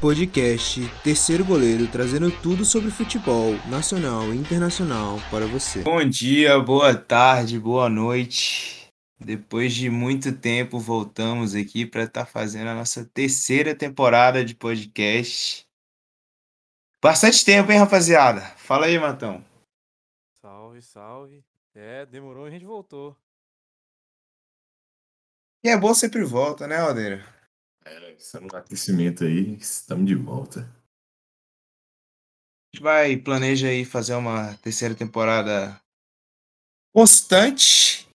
Podcast Terceiro Goleiro trazendo tudo sobre futebol nacional e internacional para você. Bom dia, boa tarde, boa noite. Depois de muito tempo, voltamos aqui para estar tá fazendo a nossa terceira temporada de podcast. Bastante tempo, hein, rapaziada? Fala aí, Matão. Salve, salve. É, demorou, a gente voltou. E é bom sempre volta, né, Aldeira? É, estamos no aquecimento aí, estamos de volta. A gente vai, planeja aí fazer uma terceira temporada constante.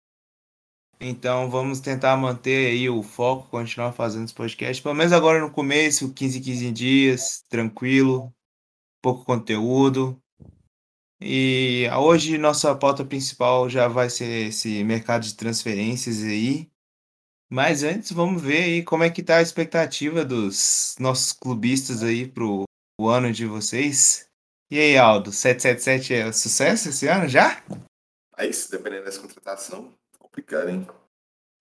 Então vamos tentar manter aí o foco, continuar fazendo os podcasts. Pelo menos agora no começo, 15, 15 dias, tranquilo, pouco conteúdo. E hoje nossa pauta principal já vai ser esse mercado de transferências aí. Mas antes, vamos ver aí como é que tá a expectativa dos nossos clubistas aí pro o ano de vocês. E aí, Aldo, 777 é sucesso esse ano já? Aí, se dependendo dessa contratação, complicado, hein?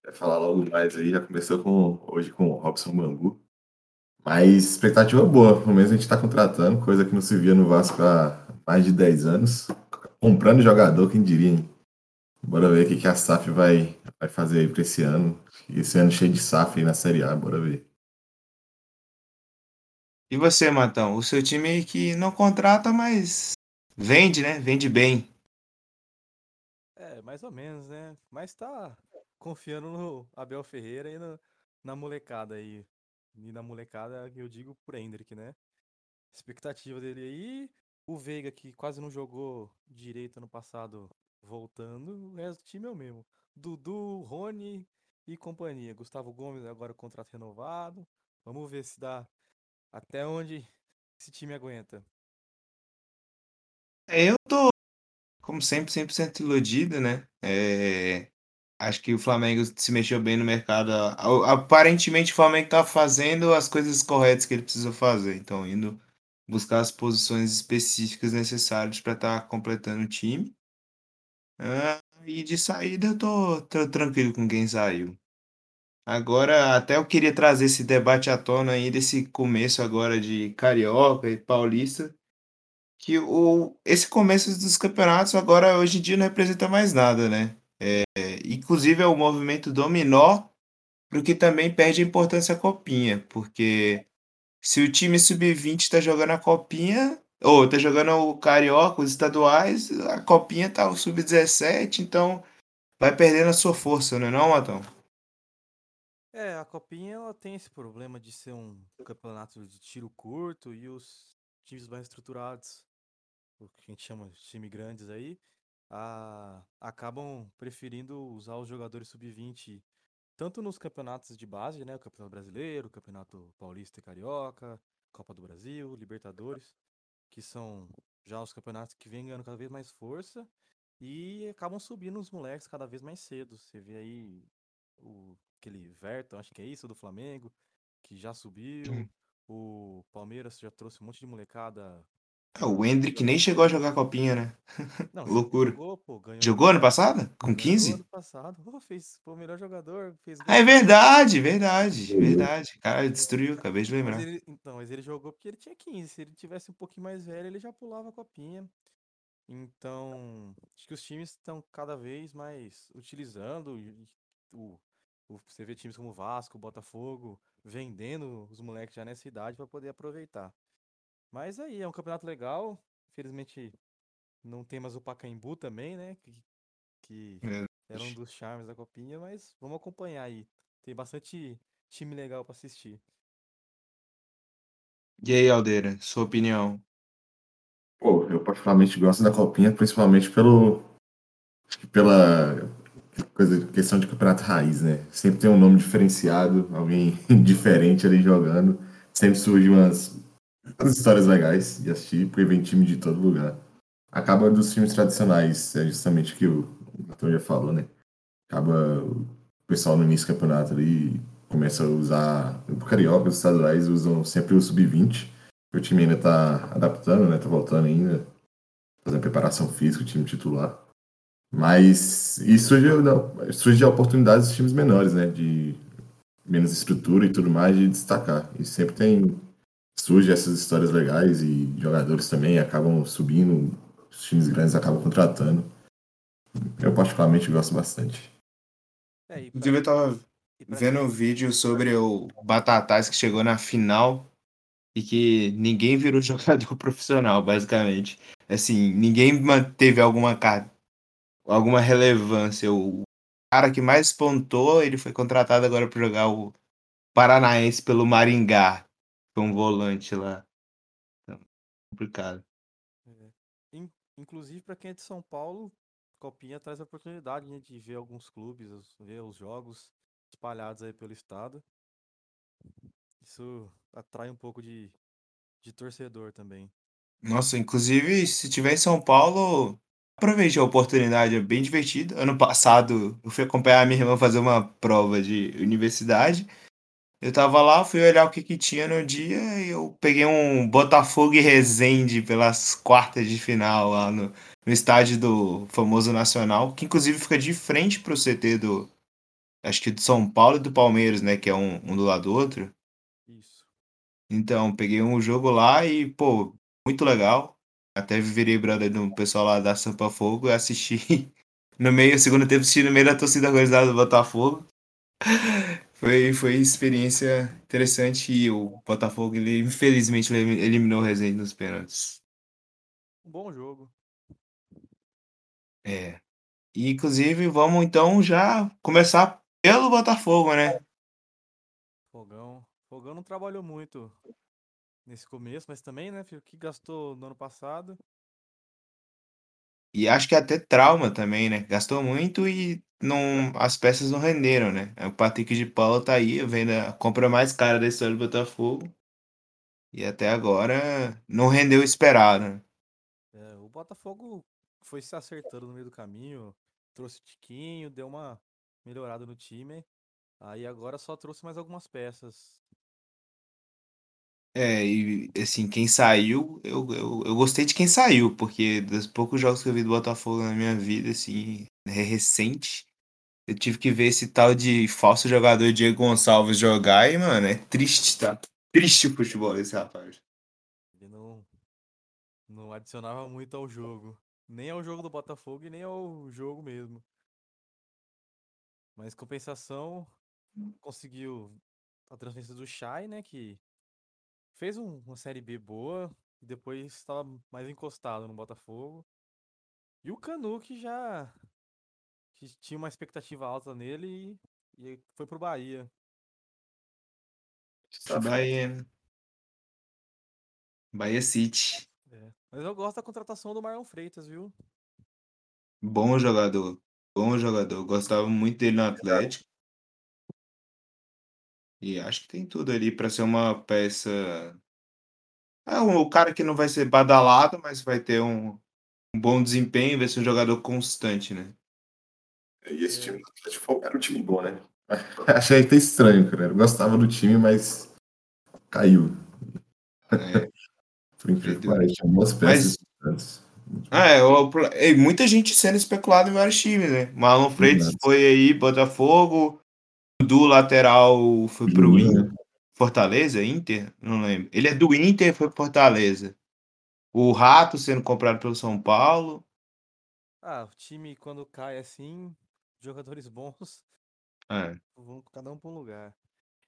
Vai falar logo mais aí, já começou com, hoje com o Robson Bambu. Mas expectativa boa, pelo menos a gente tá contratando, coisa que não se via no Vasco há mais de 10 anos. Comprando jogador, quem diria, hein? Bora ver o que, que a SAF vai, vai fazer aí pra esse ano. Esse ano cheio de SAF aí na Série A, bora ver. E você, Matão? O seu time que não contrata, mas vende, né? Vende bem. É, mais ou menos, né? Mas tá confiando no Abel Ferreira e no, na molecada aí. E na molecada eu digo pro Hendrick, né? Expectativa dele aí. O Veiga, que quase não jogou direito ano passado, voltando. O resto do time é o mesmo. Dudu, Rony, e companhia. Gustavo Gomes agora contrato renovado. Vamos ver se dá até onde esse time aguenta. É, eu tô, como sempre, 100% iludido, né? É, acho que o Flamengo se mexeu bem no mercado. Aparentemente, o Flamengo tá fazendo as coisas corretas que ele precisa fazer. Então, indo buscar as posições específicas necessárias para estar tá completando o time. Ah, e de saída eu tô, tô tranquilo com quem saiu. Agora, até eu queria trazer esse debate à tona aí desse começo agora de Carioca e Paulista, que o, esse começo dos campeonatos agora hoje em dia não representa mais nada, né? É, inclusive é o movimento dominó, porque também perde a importância a copinha, porque se o time sub-20 está jogando a copinha, ou tá jogando o Carioca, os estaduais, a copinha tá o sub-17, então vai perdendo a sua força, não é não, Matão? É, a Copinha ela tem esse problema de ser um campeonato de tiro curto e os times mais estruturados, o que a gente chama de time grandes aí, a, acabam preferindo usar os jogadores sub-20 tanto nos campeonatos de base, né, o Campeonato Brasileiro, o Campeonato Paulista e Carioca, Copa do Brasil, Libertadores, que são já os campeonatos que vêm ganhando cada vez mais força e acabam subindo os moleques cada vez mais cedo. Você vê aí o aquele Verton, acho que é isso, do Flamengo, que já subiu. O Palmeiras já trouxe um monte de molecada. É, o Hendrick nem chegou a jogar copinha, né? Não, Loucura. Jogou, pô, ganhou. Jogou ano passado? Com 15? ano passado. Pô, fez o melhor jogador. Fez ah, é verdade, verdade, verdade. Cara, destruiu, acabei de lembrar. Mas ele, então, mas ele jogou porque ele tinha 15. Se ele tivesse um pouquinho mais velho, ele já pulava a copinha. Então, acho que os times estão cada vez mais utilizando o você vê times como Vasco, Botafogo, vendendo os moleques já nessa idade para poder aproveitar. Mas aí, é um campeonato legal. Infelizmente, não tem mais o Pacaembu também, né? Que, que é. era um dos charmes da copinha, mas vamos acompanhar aí. Tem bastante time legal para assistir. E aí, Aldeira, sua opinião? Pô, eu particularmente gosto da copinha, principalmente pelo pela coisa, questão de campeonato raiz, né? Sempre tem um nome diferenciado, alguém diferente ali jogando. Sempre surge umas, umas histórias legais de assistir, porque vem time de todo lugar. Acaba dos times tradicionais, é justamente o que o Antônio já falou, né? Acaba o pessoal no início do campeonato ali começa a usar. O Carioca, os estaduais usam sempre o sub-20. O time ainda tá adaptando, né? Tá voltando ainda. Fazendo preparação física, o time titular. Mas isso surge, surge a oportunidades dos times menores, né? De menos estrutura e tudo mais, de destacar. E sempre tem surgem essas histórias legais e jogadores também acabam subindo, os times grandes acabam contratando. Eu particularmente gosto bastante. É. Inclusive eu tava vendo um vídeo sobre o Batatais que chegou na final e que ninguém virou jogador profissional, basicamente. Assim, ninguém manteve alguma alguma relevância. O cara que mais pontou, ele foi contratado agora para jogar o Paranaense pelo Maringá. Um volante lá. Então, complicado. É. Inclusive, para quem é de São Paulo, Copinha traz a oportunidade né, de ver alguns clubes, ver os jogos espalhados aí pelo estado. Isso atrai um pouco de, de torcedor também. Nossa, inclusive, se tiver em São Paulo, aproveite a oportunidade, é bem divertido. Ano passado, eu fui acompanhar a minha irmã fazer uma prova de universidade. Eu tava lá, fui olhar o que, que tinha no dia e eu peguei um Botafogo e Resende pelas quartas de final lá no, no estádio do famoso Nacional, que inclusive fica de frente pro CT do, acho que do São Paulo e do Palmeiras, né, que é um, um do lado do outro. Isso. Então, peguei um jogo lá e, pô, muito legal. Até virei brother do pessoal lá da Sampa Fogo e assisti no meio, segundo tempo, assisti no meio da torcida organizada do Botafogo. Foi, foi experiência interessante e o Botafogo, ele infelizmente eliminou o Resende nos pênaltis. Um bom jogo. É. E, inclusive, vamos então já começar pelo Botafogo, né? Fogão. Fogão não trabalhou muito nesse começo, mas também, né, filho, que gastou no ano passado. E acho que é até trauma também, né? Gastou muito e não, as peças não renderam, né? O Patrick de Paula tá aí, vendo a compra mais cara da história do Botafogo. E até agora não rendeu o esperado. Né? É, o Botafogo foi se acertando no meio do caminho, trouxe Tiquinho, deu uma melhorada no time. Aí agora só trouxe mais algumas peças. É, e assim, quem saiu, eu, eu, eu gostei de quem saiu, porque dos poucos jogos que eu vi do Botafogo na minha vida, assim, é recente, eu tive que ver esse tal de falso jogador Diego Gonçalves jogar e, mano, é triste, tá? Triste o futebol desse rapaz. Ele não, não adicionava muito ao jogo. Nem ao jogo do Botafogo e nem ao jogo mesmo. Mas compensação, conseguiu a transferência do Shai, né? Que fez um, uma série B boa e depois estava mais encostado no Botafogo. E o Canu que já que tinha uma expectativa alta nele e, e foi pro Bahia. Bahia. Bahia City. É. Mas eu gosto da contratação do Marlon Freitas, viu? Bom jogador. Bom jogador. Gostava muito dele no Atlético. E acho que tem tudo ali para ser uma peça. É o cara que não vai ser badalado, mas vai ter um, um bom desempenho, vai ser um jogador constante, né? E esse time do Atlético era um time bom, né? Achei até estranho, cara. Eu gostava do time, mas caiu. É. Por incrível que pareça, tinha boas peças. Mas... Ah, é, o, é, muita gente sendo especulada em vários times, né? Marlon Freitas Exato. foi aí, Botafogo. Do lateral foi pro Inter. Fortaleza, Inter? Não lembro. Ele é do Inter foi pro Fortaleza. O Rato sendo comprado pelo São Paulo. Ah, o time quando cai assim, jogadores bons É. vão cada um para um lugar.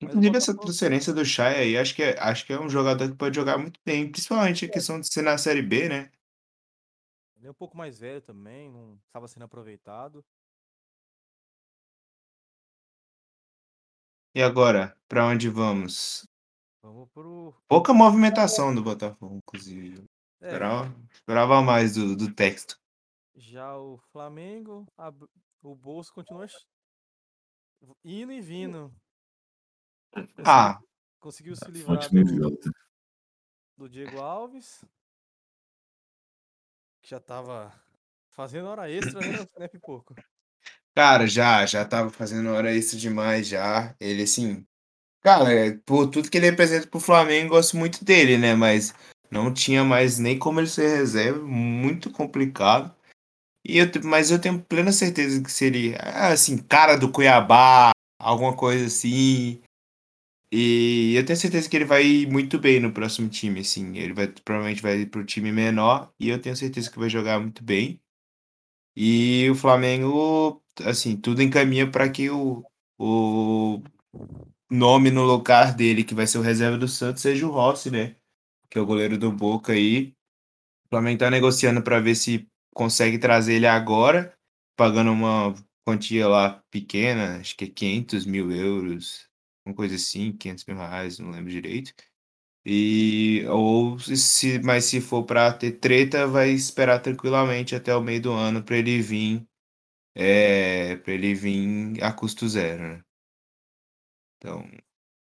Inclusive, essa transferência do Chay aí, acho que, é, acho que é um jogador que pode jogar muito bem, principalmente a questão de ser na Série B, né? Ele é um pouco mais velho também, não estava sendo aproveitado. E agora, para onde vamos? Vamos pro. Pouca movimentação do Botafogo, inclusive. É. Esperava, esperava mais do, do texto. Já o Flamengo, a, o bolso continua indo e vindo. Conseguiu, ah. Conseguiu se livrar do, do Diego Alves, que já tava fazendo hora extra, né, né Pipoco? Cara, já, já tava fazendo hora extra demais já. Ele, assim, cara, é, por tudo que ele representa pro Flamengo, gosto muito dele, né? Mas não tinha mais nem como ele ser reserva, muito complicado. E eu, mas eu tenho plena certeza que seria, assim, cara do Cuiabá, alguma coisa assim. E eu tenho certeza que ele vai muito bem no próximo time, assim. Ele vai provavelmente vai pro time menor e eu tenho certeza que vai jogar muito bem. E o Flamengo, assim, tudo encaminha para que o, o nome no lugar dele, que vai ser o reserva do Santos, seja o Rossi, né? Que é o goleiro do Boca aí. O Flamengo tá negociando para ver se consegue trazer ele agora, pagando uma quantia lá pequena, acho que é 500 mil euros, uma coisa assim, 500 mil reais, não lembro direito. E ou se, mas se for para ter treta, vai esperar tranquilamente até o meio do ano para ele vir, é, para ele vir a custo zero, né? Então,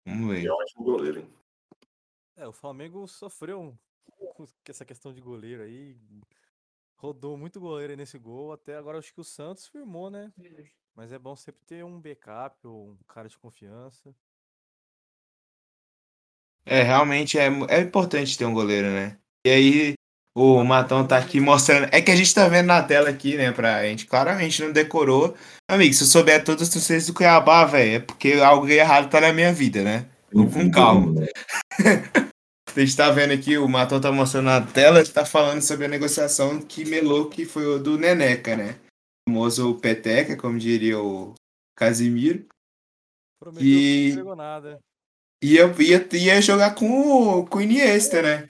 vamos ver. É um ótimo goleiro, hein? É, o Flamengo sofreu com essa questão de goleiro aí. Rodou muito goleiro aí nesse gol. Até agora acho que o Santos firmou, né? Mas é bom sempre ter um backup ou um cara de confiança. É, realmente é, é importante ter um goleiro, né? E aí, o Matão tá aqui mostrando. É que a gente tá vendo na tela aqui, né? Pra gente claramente não decorou. Amigo, se eu souber todas as torcidas do Cuiabá, velho, é porque algo errado tá na minha vida, né? Vamos com calma. né? A gente tá vendo aqui, o Matão tá mostrando na tela, tá falando sobre a negociação que melou, que foi o do Neneca, né? O famoso Peteca, como diria o Casimiro. Prometeu E- que não entregou nada. Ia, ia, ia jogar com com o Iniesta, né?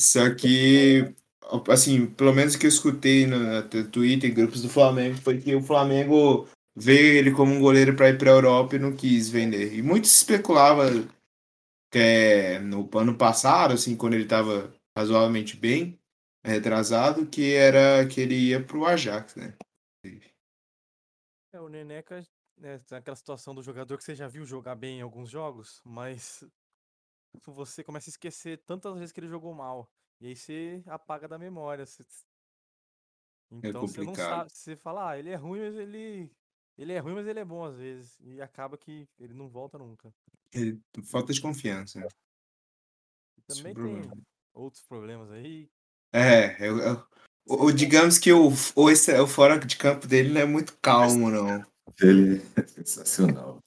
Só que, assim, pelo menos o que eu escutei no Twitter e grupos do Flamengo foi que o Flamengo veio ele como um goleiro para ir para a Europa e não quis vender. E muito se especulava que é, no ano passado, assim, quando ele estava razoavelmente bem, retrasado, que era que ele ia para o Ajax, né? É, o Neneca, né, aquela situação do jogador que você já viu jogar bem em alguns jogos, mas você começa a esquecer tantas vezes que ele jogou mal. E aí você apaga da memória. você- Então você não complicado. sabe. Você fala, ah, ele é ruim, mas ele. Ele é ruim, mas ele é bom às vezes. E acaba que ele não volta nunca. Ele- falta de confiança. Esse é o também problema. tem outros problemas aí. É, eu, eu- digamos que o, o fora de campo dele não é muito calmo, não. Ele é sensacional.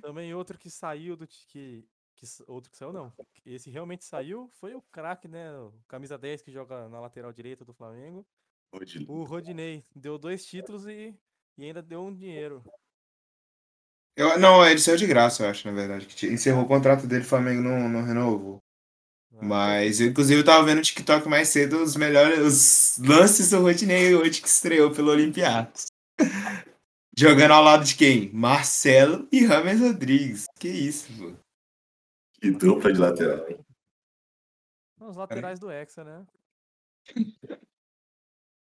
Também outro que saiu do que, que outro que saiu não. Esse realmente saiu foi o craque, né? O camisa 10 que joga na lateral direita do Flamengo. Hoje, O Rodinei deu dois títulos e, e ainda deu um dinheiro. Eu, não, ele saiu de graça, eu acho, na verdade. que Encerrou o contrato dele, o Flamengo não, não renovou. Ah, Mas, eu, inclusive, eu tava vendo no TikTok mais cedo os melhores os lances do Rodinei hoje que estreou pelo Olympiacos. Jogando ao lado de quem? Marcelo e Rames Rodrigues. Que isso, pô. que dupla de lateral, hein? Os laterais do Hexa, né?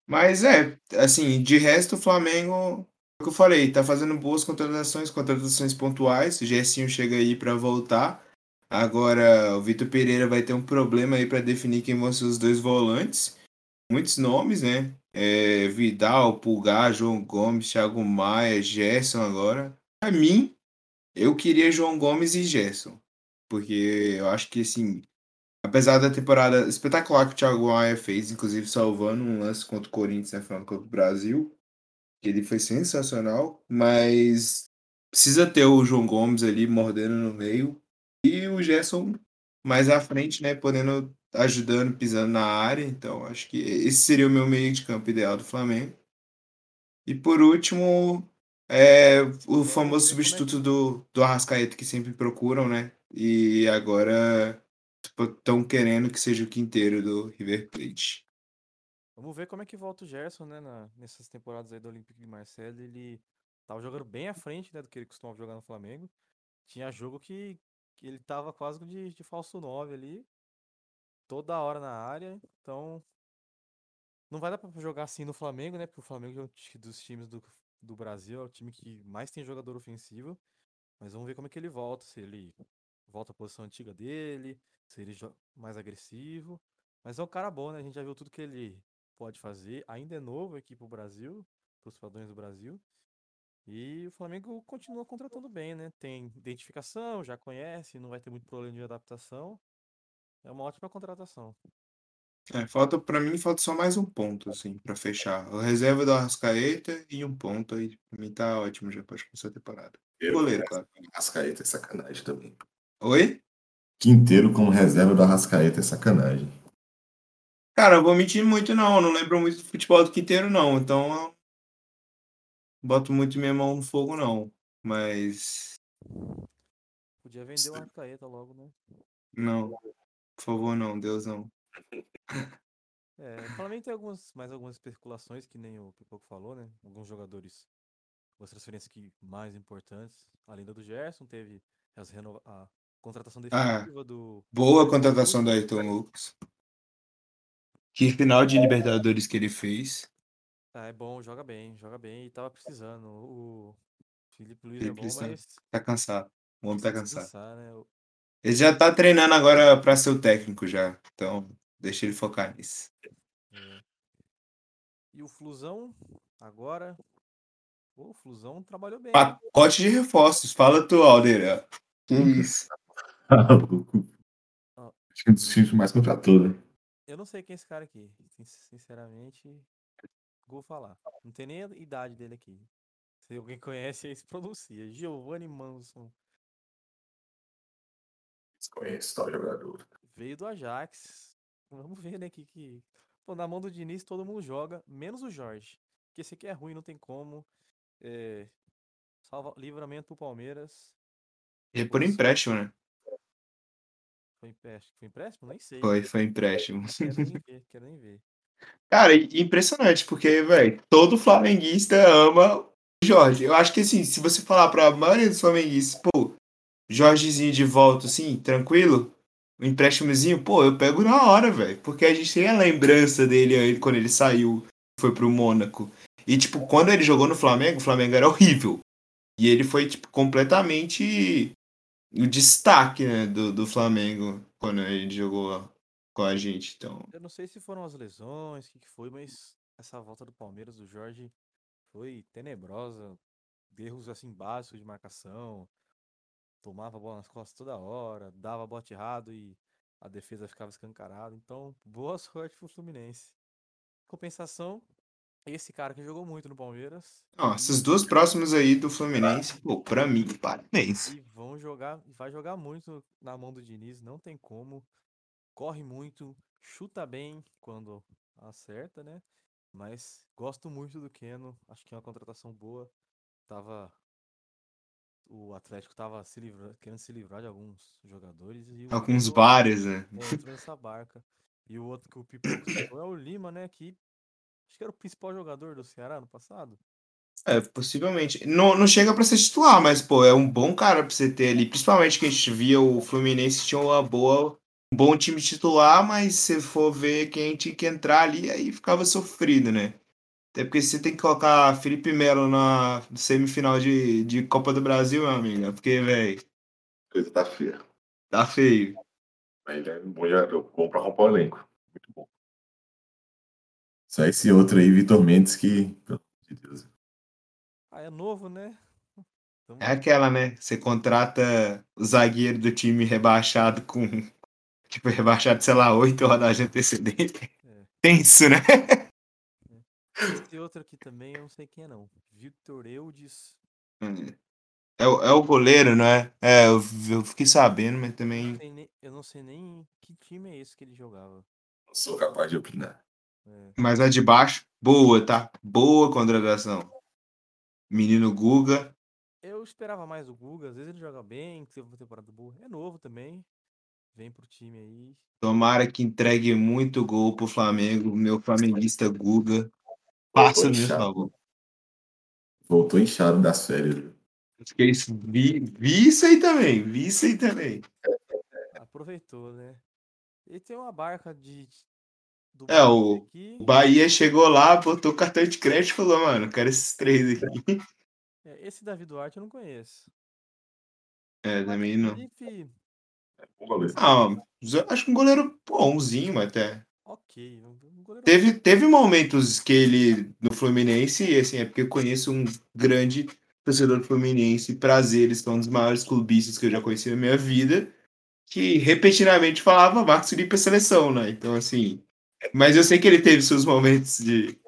Mas é, assim, de resto, o Flamengo, é o que eu falei, tá fazendo boas contratações, contratações pontuais. O Gersinho chega aí pra voltar. Agora, o Vitor Pereira vai ter um problema aí pra definir quem vão ser os dois volantes. Muitos nomes, né? É, Vidal, Pulgar, João Gomes, Thiago Maia, Gerson agora. Pra mim, eu queria João Gomes e Gerson. Porque eu acho que, assim, apesar da temporada espetacular que o Thiago Maia fez, inclusive salvando um lance contra o Corinthians na final do Copa do Brasil, que ele foi sensacional, mas precisa ter o João Gomes ali mordendo no meio e o Gerson mais à frente, né, podendo ajudando, pisando na área. Então, acho que esse seria o meu meio de campo ideal do Flamengo. E por último, é o famoso é substituto do, do Arrascaeta que sempre procuram, né? E agora estão querendo que seja o quinteiro do River Plate. Vamos ver como é que volta o Gerson, né? na- nessas temporadas aí do Olympique de Marseille. Ele tava jogando bem à frente, né? Do que ele costumava jogar no Flamengo. Tinha jogo que, que ele tava quase de, de falso 9 ali. Toda hora na área. Então. Não vai dar pra jogar assim no Flamengo, né? Porque o Flamengo é um dos times do, do Brasil, é o time que mais tem jogador ofensivo. Mas vamos ver como é que ele volta. Se ele volta à posição antiga dele, se ele joga mais agressivo. Mas é um cara bom, né? A gente já viu tudo que ele pode fazer. Ainda é novo aqui pro Brasil, pros padrões do Brasil. E o Flamengo continua contratando bem, né? Tem identificação, já conhece, não vai ter muito problema de adaptação. É uma ótima contratação. É, falta, pra mim, falta só mais um ponto, assim, pra fechar. O reserva do Arrascaeta e um ponto aí. Pra mim tá ótimo, já pode começar a temporada. Goleiro, claro. Arrascaeta é sacanagem também. Oi? Quinteiro como reserva do Arrascaeta é sacanagem. Cara, eu vou mentir muito, não. Eu não lembro muito do futebol do Quinteiro, não. Então, eu boto muito minha mão no fogo, não. Mas, Podia vender o Arcaeta logo, né? não. Por favor, não. Deus, não. É, o Flamengo tem algumas, mais algumas especulações, que nem o Pipoco falou, né? Alguns jogadores, as transferências que mais importantes, além da do Gerson, teve as renova a contratação Ah, definitiva do Boa Ayrton contratação do. Ayrton Lucas. Que final de Libertadores que ele fez. Ah, é bom, joga bem, joga bem e tava precisando. O Felipe Luiz é Felipe bom, Luiz tá- mas Tá cansado. O homem tá cansado. descansar, né? Ele já tá treinando agora pra ser o técnico já. Então, deixa ele focar nisso. é. E o Flusão, agora. Pô, o Flusão trabalhou bem. Pacote de reforços. Fala tu, Aldeira. Que isso? Ó. Acho que é um dos times mais contratou, né? Eu não sei quem é esse cara aqui. sin- Sinceramente, vou falar. Não tem nem a idade dele aqui. Se alguém conhece, aí se pronuncia. Giovanni Manson. Desconhece tal jogador. Veio do Ajax. Vamos ver, né, que, que... Pô, na mão do Diniz todo mundo joga, menos o Jorge. Porque esse aqui é ruim, não tem como. É... Salva... Livramento pro Palmeiras. E por empréstimo, né? Foi empréstimo? Foi empréstimo? Nem sei. Foi, foi empréstimo. Quero nem ver, quero nem ver. Cara, impressionante, porque, velho, todo flamenguista ama o Jorge. Eu acho que, assim, se você falar pra maioria dos flamenguistas, pô, Jorgezinho de volta, assim, tranquilo, o empréstimozinho, pô, eu pego na hora, velho. Porque a gente tem a lembrança dele quando ele saiu, foi pro Mônaco. E, tipo, quando ele jogou no Flamengo, o Flamengo era horrível. E ele foi, tipo, completamente o destaque, né, do, do Flamengo quando ele jogou com a gente. Então, Eu não sei se foram as lesões, o que, que foi, mas essa volta do Palmeiras, do Jorge, foi tenebrosa. Erros assim básicos de marcação. Tomava a bola nas costas toda hora, dava bote errado e a defesa ficava escancarada. Então, boa sorte pro Fluminense. Compensação, esse cara que jogou muito no Palmeiras. Ó, essas duas próximas aí do Fluminense, pô, pra mim, parabéns. E vão jogar, e vai jogar muito na mão do Diniz, não tem como. Corre muito, chuta bem quando acerta, né? Mas gosto muito do Keno, acho que é uma contratação boa. Tava o Atlético tava se livra- querendo se livrar de alguns jogadores e o Alguns Keno, vários, né? é, entrou nessa barca. E o outro que o citou é o Lima, né, que acho que era o principal jogador do Ceará no passado. É, possivelmente. Não, não chega pra ser titular, mas, pô, é um bom cara pra você ter ali. Principalmente que a gente via o Fluminense tinha uma boa, um bom time titular, mas se for ver quem tinha que entrar ali, aí ficava sofrido, né? Até porque você tem que colocar Felipe Melo na semifinal de, de Copa do Brasil, meu amigo. é Porque, velho, Coisa tá feia. tá feio. Ele é um bom jogador, bom pra compor o elenco. Muito bom. Só esse outro aí, Vitor Mendes, que. Pelo amor de Deus. Ah, é novo, né? Tamo- É aquela, né? Você contrata o zagueiro do time rebaixado com. Tipo, rebaixado, sei lá, oito rodadas de antecedente. É. Tenso, né? Esse outro aqui também eu não sei quem é não. Victor Eudes. É, o- é o goleiro, não é? É, eu, eu fiquei sabendo, mas Eu também. não sei nem, eu não sei nem que time é esse que ele jogava. Não sou capaz de opinar. É, Mas a de baixo, boa, tá? Boa contratação. Menino Guga. Eu esperava mais o Guga, às vezes ele joga bem, teve uma temporada boa. É novo também. Vem pro time aí. Tomara que entregue muito gol pro Flamengo. Meu flamenguista Guga. Passa inchado. favor. Voltou inchado das férias. Fiquei, vi, vi isso aí também. Vi isso aí também. Aproveitou, né? E tem uma barca de. Do É, o- aqui. Bahia chegou lá, botou o cartão de crédito e falou, mano, quero esses três aqui. É, esse Davi Duarte eu não conheço. É, também não. Felipe, Bom goleiro. Ah, acho que um goleiro bonzinho até. Ok. Teve, teve momentos que ele, no Fluminense, e assim, é porque eu conheço um grande torcedor do Fluminense, prazeres, que é um dos maiores clubistas que eu já conheci na minha vida, que repetidamente falava Marcos Felipe é seleção, né? Então, assim, Mas eu sei que ele teve seus momentos de.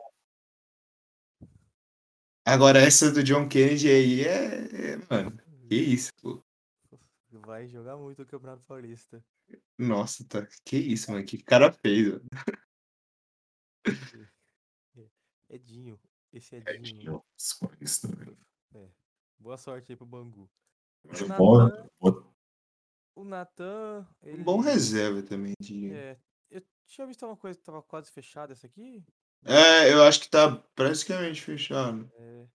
Agora, essa do John Kennedy aí é. é mano, que isso, pô. Vai jogar muito o Campeonato Paulista. Nossa, tá. Que isso, mano. Que cara fez, mano. Edinho. Esse É, Edinho. tinha uns- isso também. Boa sorte aí pro Bangu. Mas O Natan, o Natan, ele... Um bom reserva também, de. É, eu tinha visto uma coisa que tava quase fechada essa aqui. É, eu acho que tá praticamente fechado. É,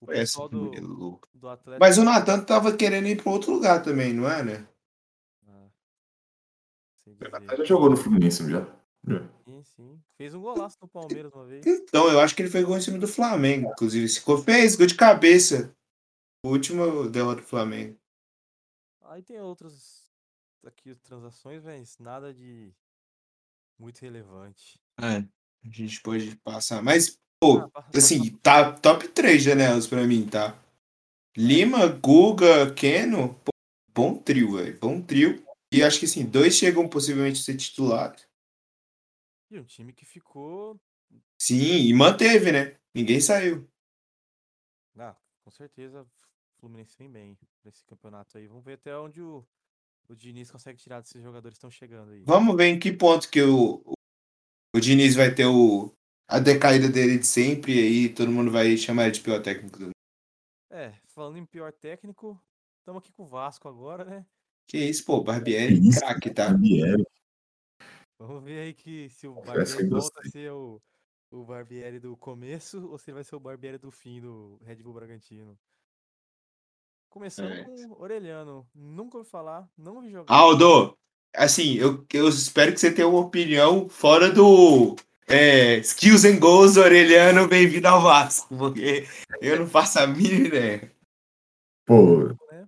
o pessoal do, do Atlético... Mas o Natan tava querendo ir pra outro lugar também, não é, né? Ah, o Natan já jogou no Fluminense já. Sim, sim. Fez um golaço no Palmeiras uma vez. Então, eu acho que ele foi gol em cima do Flamengo, inclusive. Se co- fez gol de cabeça. O último derrota do Flamengo. Aí tem outras aqui transações, mas nada de muito relevante. É, a gente pode passar. Mas, pô, Ah, assim, tá top 3 janelas pra mim, tá? Lima, Guga, Keno, pô, bom trio, velho. Bom trio. E acho que assim, dois chegam possivelmente a ser titulares. E um time que ficou. Sim, e manteve, né? Ninguém saiu. Ah, com certeza, o Fluminense vem bem nesse campeonato aí. Vamos ver até onde o, o Diniz consegue tirar desses jogadores que estão chegando aí. Vamos ver em que ponto que o, o, o Diniz vai ter o, a decaída dele de sempre e aí todo mundo vai chamar ele de pior técnico do É, falando em pior técnico, estamos aqui com o Vasco agora, né? Que isso, pô, Barbieri, isso, craque, tá? Barbieri. Vamos ver aí que se o Barbieri volta a ser o, o Barbieri do começo ou se ele vai ser o Barbieri do fim do Red Bull Bragantino. Começando É. com o Orelhano. Nunca ouvi falar, não ouvi jogar. Aldo, assim, eu, eu espero que você tenha uma opinião fora do é, Skills and Goals Orelhano, bem-vindo ao Vasco, porque eu não faço a mínima ideia. Pô, né?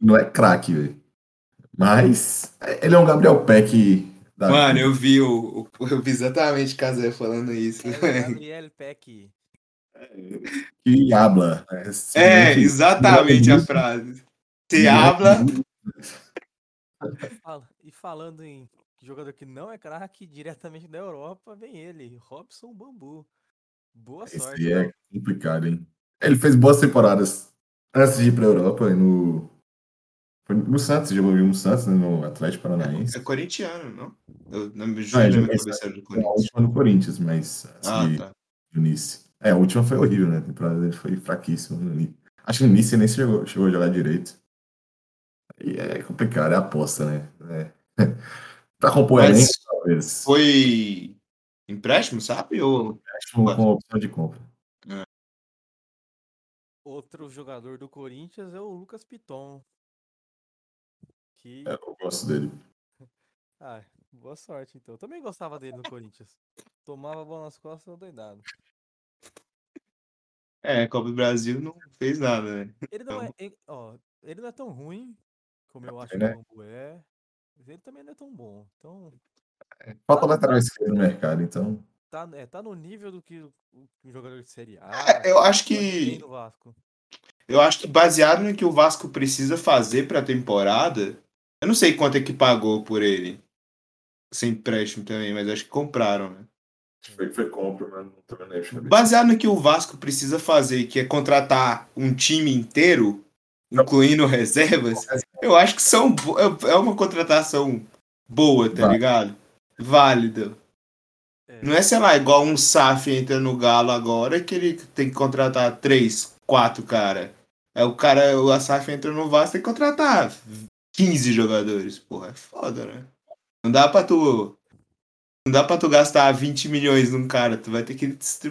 não é craque, velho. Mas ele é um Gabriel Peck da Mano, vida. eu vi o, o- eu vi exatamente o Casé falando isso. É, Gabriel Peck. que habla. né? É, Simplesmente- exatamente a frase. Você habla. E falando em jogador que não é craque, diretamente da Europa, vem ele, Robson Bambu. Boa Esse sorte. aí é Léo. complicado, hein? Ele fez boas temporadas antes de ir pra Europa e no. Foi no Santos, jogou no Santos, né, no Atlético Paranaense. É corintiano, não? Eu não me Não, juro ele na cabeça do A Corinthians. última no Corinthians, mas Ah, de, tá. do Nice. É, a última foi horrível, né? A temporada dele foi fraquíssima. no Nice. Acho que no Nice ele nem chegou, chegou a jogar direito. E é complicado, é aposta, né? É. pra compor Mas elenco, talvez. Foi empréstimo, sabe? Ou Empréstimo com opção de compra. Outro jogador do Corinthians é o Lucas Piton. Que. É, eu gosto dele. Ah, boa sorte então. Eu também gostava dele no Corinthians. Tomava a bola nas costas, doidado. É, Copa do Brasil não fez nada, né? Ele não é. Então- Ele, ó, ele não é tão ruim como eu acho que Né? o Bambu é. Mas ele também não é tão bom. Então, Falta Tá. lateral esquerdo no mercado, então. tá, é, tá no nível do que o- um jogador de Série A. É, eu acho que eu acho que baseado no que o Vasco precisa fazer pra temporada, eu não sei quanto é que pagou por ele. Sem empréstimo também, mas acho que compraram, né? Foi, foi compra, mas não tô vendo cabeça. Baseado no que o Vasco precisa fazer, que é contratar um time inteiro, incluindo reservas, eu acho que são é é uma contratação boa, tá Vai. ligado? Válida. É, Não é, sei lá, igual um SAF entra no Galo agora que ele tem que contratar três, quatro cara. É o cara, o SAF entra no Vasco tem que contratar 15 jogadores. Porra, é foda, né? Não dá pra tu. Não dá pra tu gastar 20 milhões num cara. Tu vai ter que,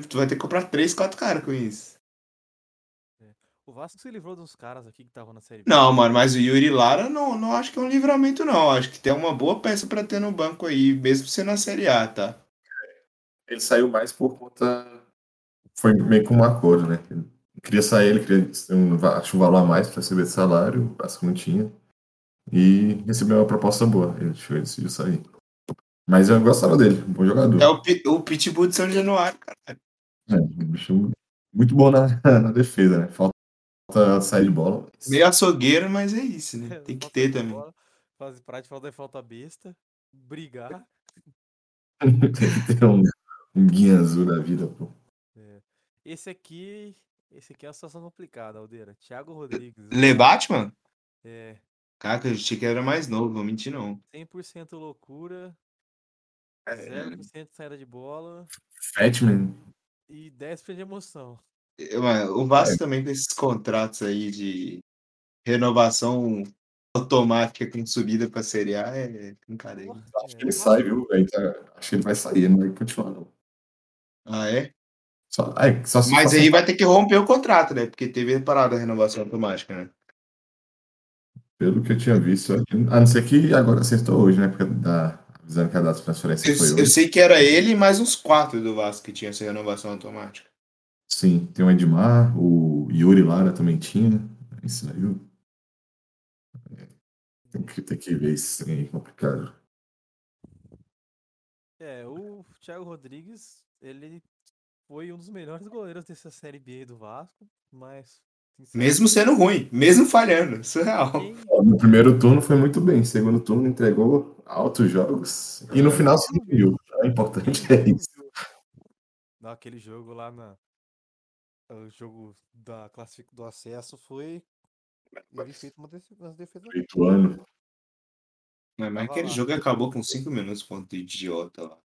tu vai ter que comprar três, quatro caras com isso. O Vasco se livrou dos caras aqui que estavam na Série B. Não, mano, mas o Yuri Lara não, não acho que é um livramento, não. Acho que tem uma boa peça pra ter no banco aí, mesmo sendo na Série A, tá? Ele saiu mais por conta. Foi meio que um acordo, né? Ele queria sair, ele queria um, acho um valor a mais para receber de salário, o Vasco não tinha. E recebeu uma proposta boa. Ele chegou e decidiu sair. Mas eu gostava dele, um bom jogador. É o, o Pitbull de São Januário, cara. É, um bicho muito bom na, na defesa, né? Falta sair de bola. mas- Meio açougueiro, mas é isso, né? Tem que Falta ter também. bola, Fazer prática, falta falta besta. Brigar. Tem que ter um, um guia azul da vida, pô. É. Esse aqui. Esse aqui é uma situação complicada, Aldeira. Thiago Rodrigues. Le Batman? É. Cara, eu achei que era mais novo, vou mentir não. 100% loucura, É, 0% saída de bola Fatman. e 10% de emoção. Eu- mano, o Vasco também com esses contratos aí de renovação automática com subida pra Série A é brincadeira. Acho que é, ele sai, viu? Tá- Acho que ele vai sair, não vai continuar, não. Ah, é? Só, ai, só se Mas aí vai ter que romper o contrato, né? Porque teve parada a renovação automática, né? Pelo que eu tinha visto, a não ser que agora acertou hoje, né? Porque tá avisando que a data de transferência Eu, foi eu hoje. sei que era ele e mais uns quatro do Vasco que tinha essa renovação automática. Sim, tem o Edmar, o Yuri Lara também tinha. Isso aí. eu- Tem que, tem que ver isso aí, é complicado. É, o Thiago Rodrigues, ele foi um dos melhores goleiros dessa Série B do Vasco, mas. Mesmo sendo ruim, mesmo falhando. Surreal. Quem- Ó, No primeiro turno foi muito bem, segundo turno entregou altos jogos e no final se definiu. O importante é isso. Naquele jogo lá na. O jogo da classific... do acesso foi. Ele fez uma def- umas defesas. Oito anos. Mas, Tava aquele lá. jogo acabou com cinco minutos ponto idiota lá.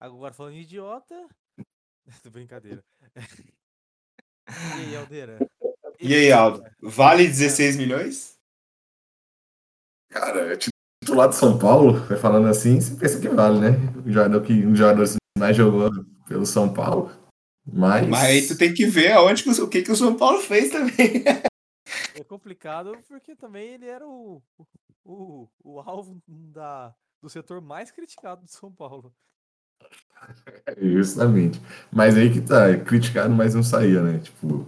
Agora falando em idiota. Tô brincadeira. E aí, Aldeira? E aí, Aldo? Vale 16 milhões? Cara, é titular de São Paulo, vai falando assim, você pensa que vale, né? Um jogador que um dos jogadores que mais jogou pelo São Paulo. Mas. Mas aí tu tem que ver aonde que o, o que, que o São Paulo fez também. É complicado porque também ele era o, o, o alvo da, do setor mais criticado de São Paulo. Justamente. Mas aí que tá, é criticado, mas não saía, né? Tipo,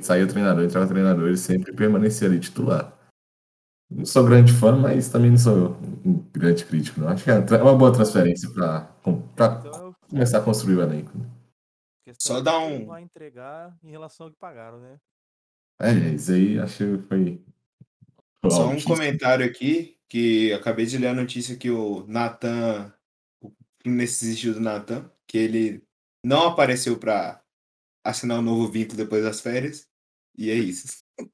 saía treinador, entrava treinador, ele sempre permanecia ali titular. Não sou grande fã, mas também não sou um grande crítico, não. Acho que é uma boa transferência pra, pra Então, é começar a construir o elenco. né? Só dá um- vai entregar em relação ao que pagaram, né? É, isso aí acho que foi. Só um comentário aqui, que acabei de ler a notícia que o Natan, o Fluminense desistiu do Natan, que ele não apareceu pra assinar um novo vínculo depois das férias. E é isso.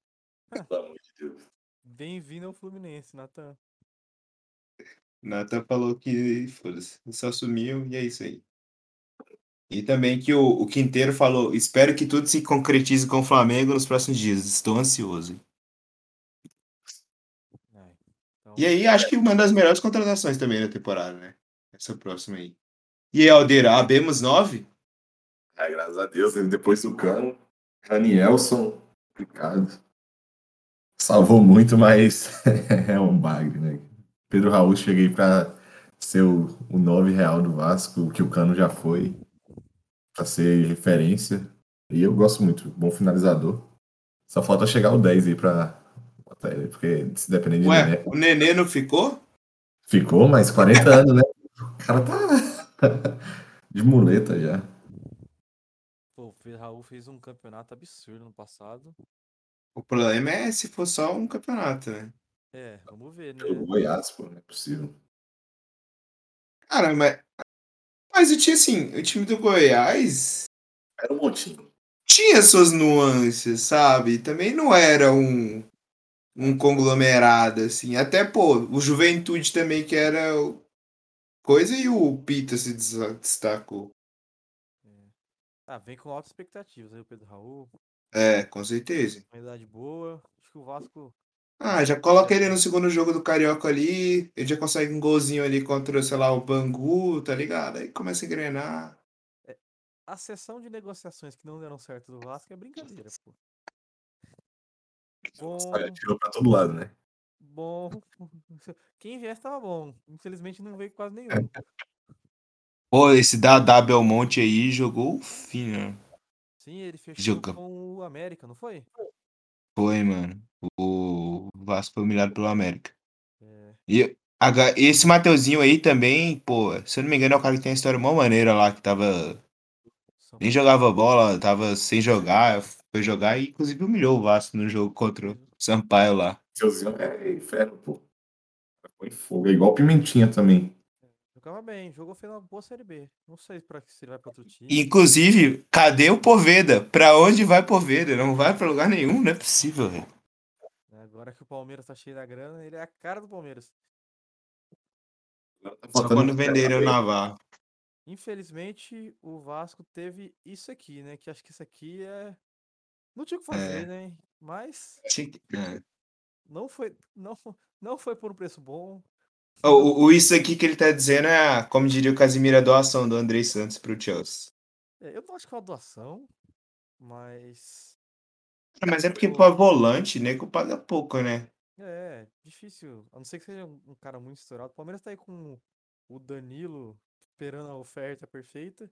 Pelo amor de Deus. Bem-vindo ao Fluminense, Natan. Natan falou que, foda-se, só sumiu e é isso aí. E também que o, o Quinteiro falou: espero que tudo se concretize com o Flamengo nos próximos dias. Estou ansioso. Ai, então, E aí, acho que uma das melhores contratações também da temporada, né? Essa próxima aí. E aí, Aldeira, abemos nove? É, graças a Deus, ele depois do Cano, Ranielson, complicado. Salvou muito, mas é um bagre, né? Pedro Raul, cheguei pra ser o, o 9 real do Vasco, o que o Cano já foi, pra ser referência. E eu gosto muito, bom finalizador. Só falta chegar o 10 aí pra botar ele, porque se depender de Ué, Nené, o Nenê não ficou? ficou mais 40 anos, né? O cara tá de muleta já. pô, o Raul fez um campeonato absurdo no passado. O problema é se for só um campeonato, né? É, vamos ver, né? Pelo Goiás, pô, não é possível. Cara, mas. Mas o time, assim, o time do Goiás Era um montinho. tinha suas nuances, sabe? Também não era um, um conglomerado, assim. Até, pô, o Juventude também, que era coisa, e o Pita se destacou. Ah, vem com altas expectativas aí o Pedro Raul, É, com certeza. uma idade boa. Acho que o Vasco. Ah, já coloca ele no segundo jogo do Carioca ali, ele já consegue um golzinho ali contra, sei lá, o Bangu, tá ligado? Aí começa a engrenar. A sessão de negociações que não deram certo do Vasco é brincadeira, pô. Bom, Olha, tirou pra todo lado, né? bom. Quem viesse tava bom. Infelizmente não veio quase nenhum. Pô, esse Dadá Belmonte aí jogou fino. Sim, ele fechou Juca. com o América, não foi? Foi, mano. O Vasco foi humilhado pelo América. É, E aga- esse Mateuzinho aí também, pô, se eu não me engano, é o cara que tem a história mó maneira lá, que tava. Nem jogava bola, tava sem jogar, foi jogar e inclusive humilhou o Vasco no jogo contra o Sampaio lá. Seuzinho é inferno, pô. Põe fogo. É igual Pimentinha também. Jogava bem, jogou fez uma boa Série B. Não sei pra que se ele vai pra outro time. Inclusive, cadê o Poveda? Pra onde vai Poveda? Não vai pra lugar nenhum, não é possível, velho. Agora que o Palmeiras tá cheio da grana, ele é a cara do Palmeiras. Tá Só quando venderam o Navarro. Infelizmente, o Vasco teve isso aqui, né? Que acho que isso aqui é. Não tinha o que fazer, É. né? Mas é. não foi, não, não foi por um preço bom. O, o- o isso aqui que ele tá dizendo é, como diria o Casimiro, a doação do Andrei Santos pro Chelsea. É, eu não acho que é uma doação, mas. Mas é porque pra volante, nego paga pouco, né? É, difícil. A não ser que seja um cara muito estourado. O Palmeiras tá aí com o Danilo esperando a oferta perfeita.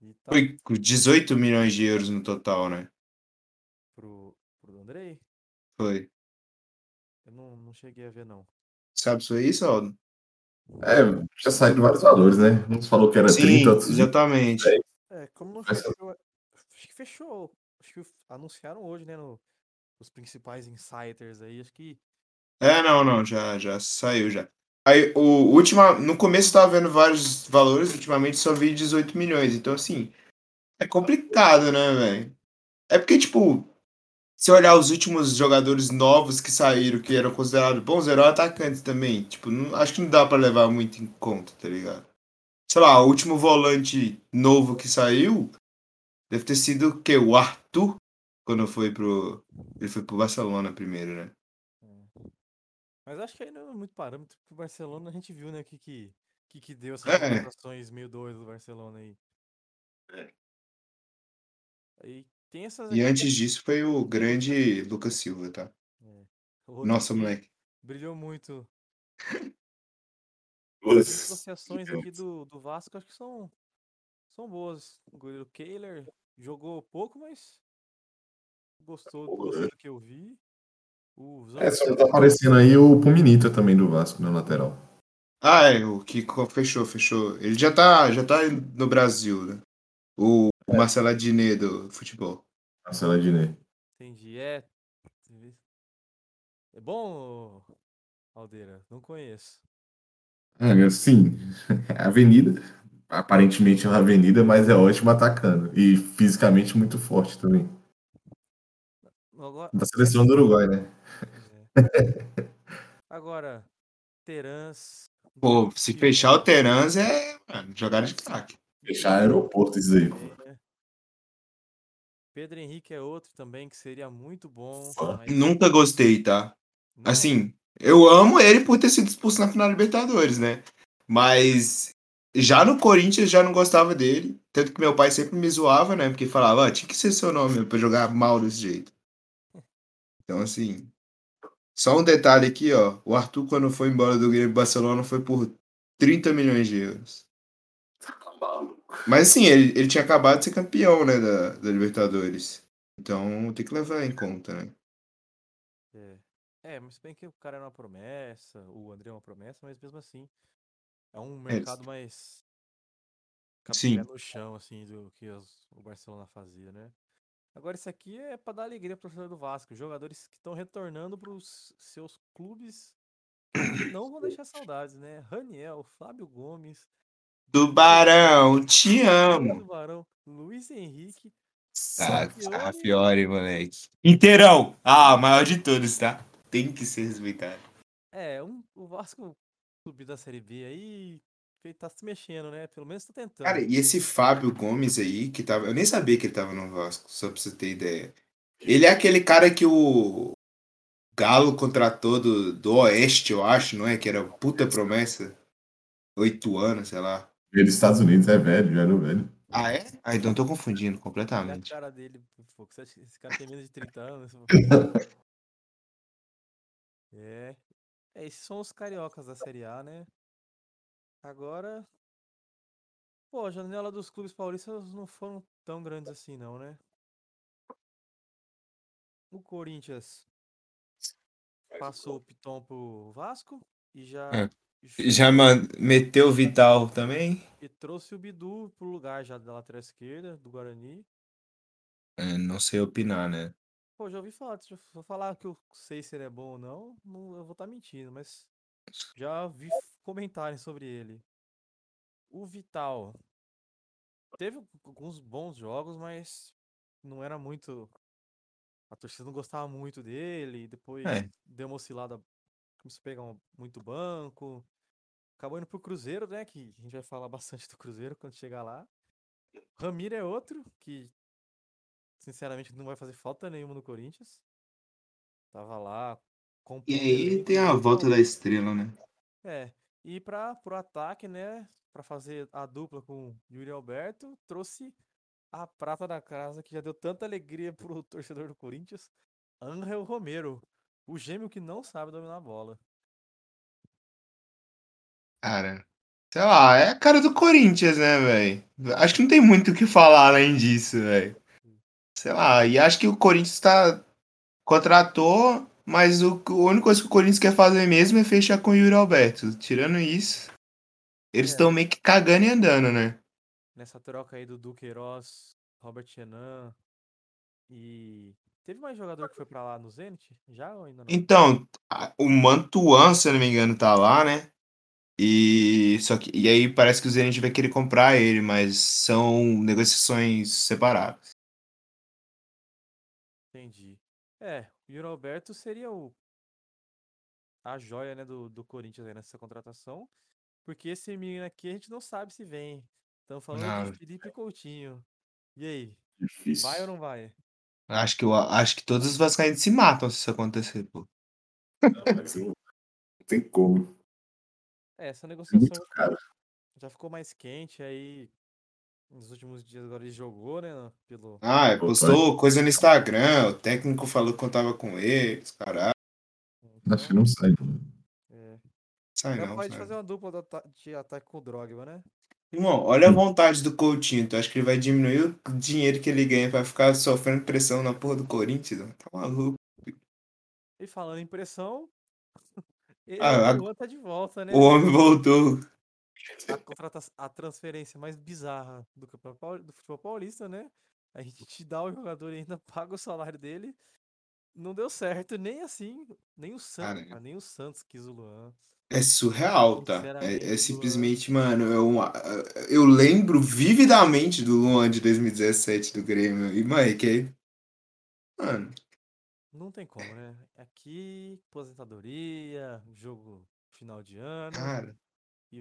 E tá Foi com 18 milhões de euros no total, né? pro, pro Andrei. Foi. Eu não, não cheguei a ver, não. Sabe se foi isso, Aldo? É, já saíram vários valores, né? Uns falou que era Sim, 30, outros 20. exatamente. É, como não fechou. Acho que fechou. Acho que anunciaram hoje, né? No, os principais insiders aí. Acho que. É, não, não, já, já saiu já. Aí, o última, no começo eu tava vendo vários valores, ultimamente só vi 18 milhões. Então, assim, é complicado, né, velho? É porque, tipo, se olhar os últimos jogadores novos que saíram, que eram considerados bons, eram atacantes também. Tipo, não- acho que não dá pra levar muito em conta, tá ligado? Sei lá, o último volante novo que saiu deve ter sido o quê? O Arthur, quando foi pro. Ele foi pro Barcelona primeiro, né? é. Mas acho que aí não é muito parâmetro. Porque o Barcelona a gente viu, né? O que, que, que, que deu essas É. contratações meio doidas do Barcelona aí. É. Aí tem essas. E que antes disso foi o grande Lucas Silva, tá? é- Nossa, moleque. Brilhou muito. As negociações aqui do, do Vasco acho que são, são boas. O goleiro Kehler jogou pouco, mas gostou, do que eu vi. O É, só tá aparecendo aí o Puminita também do Vasco na lateral. Ah, é, o Kiko fechou, fechou. Ele já tá, já tá no Brasil, né? O, o Marcelo Adnet do futebol. Marcelo Adnet. entendi. É. É bom, Aldeira? Não conheço. É, sim, é avenida. Aparentemente é uma avenida, mas é ótimo atacando. E fisicamente muito forte também. Agora, Da seleção do Uruguai, né? é. Agora Terans. Pô, se fechar o Terans é mano, jogada de craque. Fechar aeroporto isso aí. É. Pedro Henrique é outro também que seria muito bom. Mas Nunca gostei, tá? não- Assim, eu amo ele por ter sido expulso na final da Libertadores, né? Mas já no Corinthians já não gostava dele. Tanto que meu pai sempre me zoava, né? Porque falava, ah, tinha que ser seu nome pra jogar mal desse jeito. Então, assim. Só um detalhe aqui, ó. O Arthur, quando foi embora do Grêmio Barcelona, foi por 30 milhões de euros. Mas assim, ele, ele tinha acabado de ser campeão, né, da, da Libertadores. Então tem que levar em conta, né? É. É, mas se bem que o cara é uma promessa, o André é uma promessa, mas mesmo assim é um mercado mais com o Sim. no chão, assim, do que os- o Barcelona fazia, né? Agora, isso aqui é pra dar alegria pro torcedor do Vasco. Jogadores que estão retornando pros seus clubes não vão deixar saudades, né? Raniel, Fábio Gomes, Tubarão, te Luiz amo. Barão, Luiz Henrique, Ah. Sarrafiore, moleque. Inteirão. Ah, o maior de todos, tá? Tem que ser respeitado. É, um, o Vasco subir da Série B aí, ele tá se mexendo, né? Pelo menos tá tentando. Cara, e esse Fábio Gomes aí, que tava. Eu nem sabia que ele tava no Vasco, só pra você ter ideia. Ele é aquele cara que o Galo contratou do, do Oeste, eu acho, não é? Que era puta promessa. Oito anos, sei lá. Ele dos Estados Unidos é velho, já era velho. Ah, é? Ah, então eu tô confundindo Olha a completamente. cara dele, pô, esse cara tem menos de 30 anos. É. É, esses são os cariocas da Série A, né? Agora. Pô, a janela dos clubes paulistas não foram tão grandes assim, não, né? O Corinthians passou o Piton pro Vasco e já. É. Já meteu o Vital também? E trouxe o Bidu pro lugar já da lateral esquerda, do Guarani. É, não sei opinar, né? Pô, já ouvi falar, se eu falar que eu sei se ele é bom ou não, não eu vou estar mentindo, mas já vi comentários sobre ele. O Vital teve alguns bons jogos, mas não era muito. A torcida não gostava muito dele. Depois É. deu uma oscilada, começou a pegar um- muito banco. Acabou indo pro Cruzeiro, né? Que a gente vai falar bastante do Cruzeiro quando chegar lá. Ramiro é outro que, sinceramente, não vai fazer falta nenhuma no Corinthians. Tava lá. E aí tem a volta da estrela, né? É, e para pro ataque, né, para fazer a dupla com Yuri Alberto, trouxe a prata da casa que já deu tanta alegria pro torcedor do Corinthians, Angel Romero, o gêmeo que não sabe dominar a bola. Cara, sei lá, é a cara do Corinthians, né, velho? Acho que não tem muito o que falar além disso, velho. Sei lá, e acho que o Corinthians tá. Contratou, mas o, a única coisa que o Corinthians quer fazer mesmo é fechar com o Yuri Alberto. Tirando isso, eles É. estão meio que cagando e andando, né? Nessa troca aí do Duqueiroz, Robert Renan e teve mais jogador que foi pra lá no Zenit? Já ou ainda não? Então, o Mantuan, se eu não me engano, tá lá, né? E só que e aí parece que o Zenit vai querer comprar ele, mas são negociações separadas. Entendi. É, o Yuri Alberto seria o a joia, né, do, do Corinthians aí nessa contratação. Porque esse menino aqui a gente não sabe se vem. Estamos falando Não. de Felipe Coutinho. E aí, Difícil. vai ou não vai? Acho que eu acho que todos os vascaínos se matam se isso acontecer, pô. Mas não não tem como. É, essa É negociação já ficou mais quente, aí nos últimos dias agora ele jogou, né, pelo... Ah, postou coisa no Instagram, o técnico falou que contava com eles, caralho. Acho que Então, não sai. não. é. Sai não, pode sai. fazer uma dupla de ata- de ataque com o Drogba, né? Irmão, olha a vontade do Coutinho. Tu acha que ele vai diminuir o dinheiro que ele ganha pra ficar sofrendo pressão na porra do Corinthians? mano? Tá maluco. E falando em pressão, ele, Ah, a- tá de volta, né? O homem voltou. A, contrata a transferência mais bizarra do, do futebol paulista, né? A gente te dá o jogador e ainda paga o salário dele. Não deu certo, nem assim, nem o Santos, nem o Santos quis o Luan. É surreal, tá? É, é simplesmente, mano, é um, eu lembro vividamente do Luan de 2017 do Grêmio. E, mano, que aí. Mano, Não tem como, né? Aqui, aposentadoria, jogo final de ano. cara.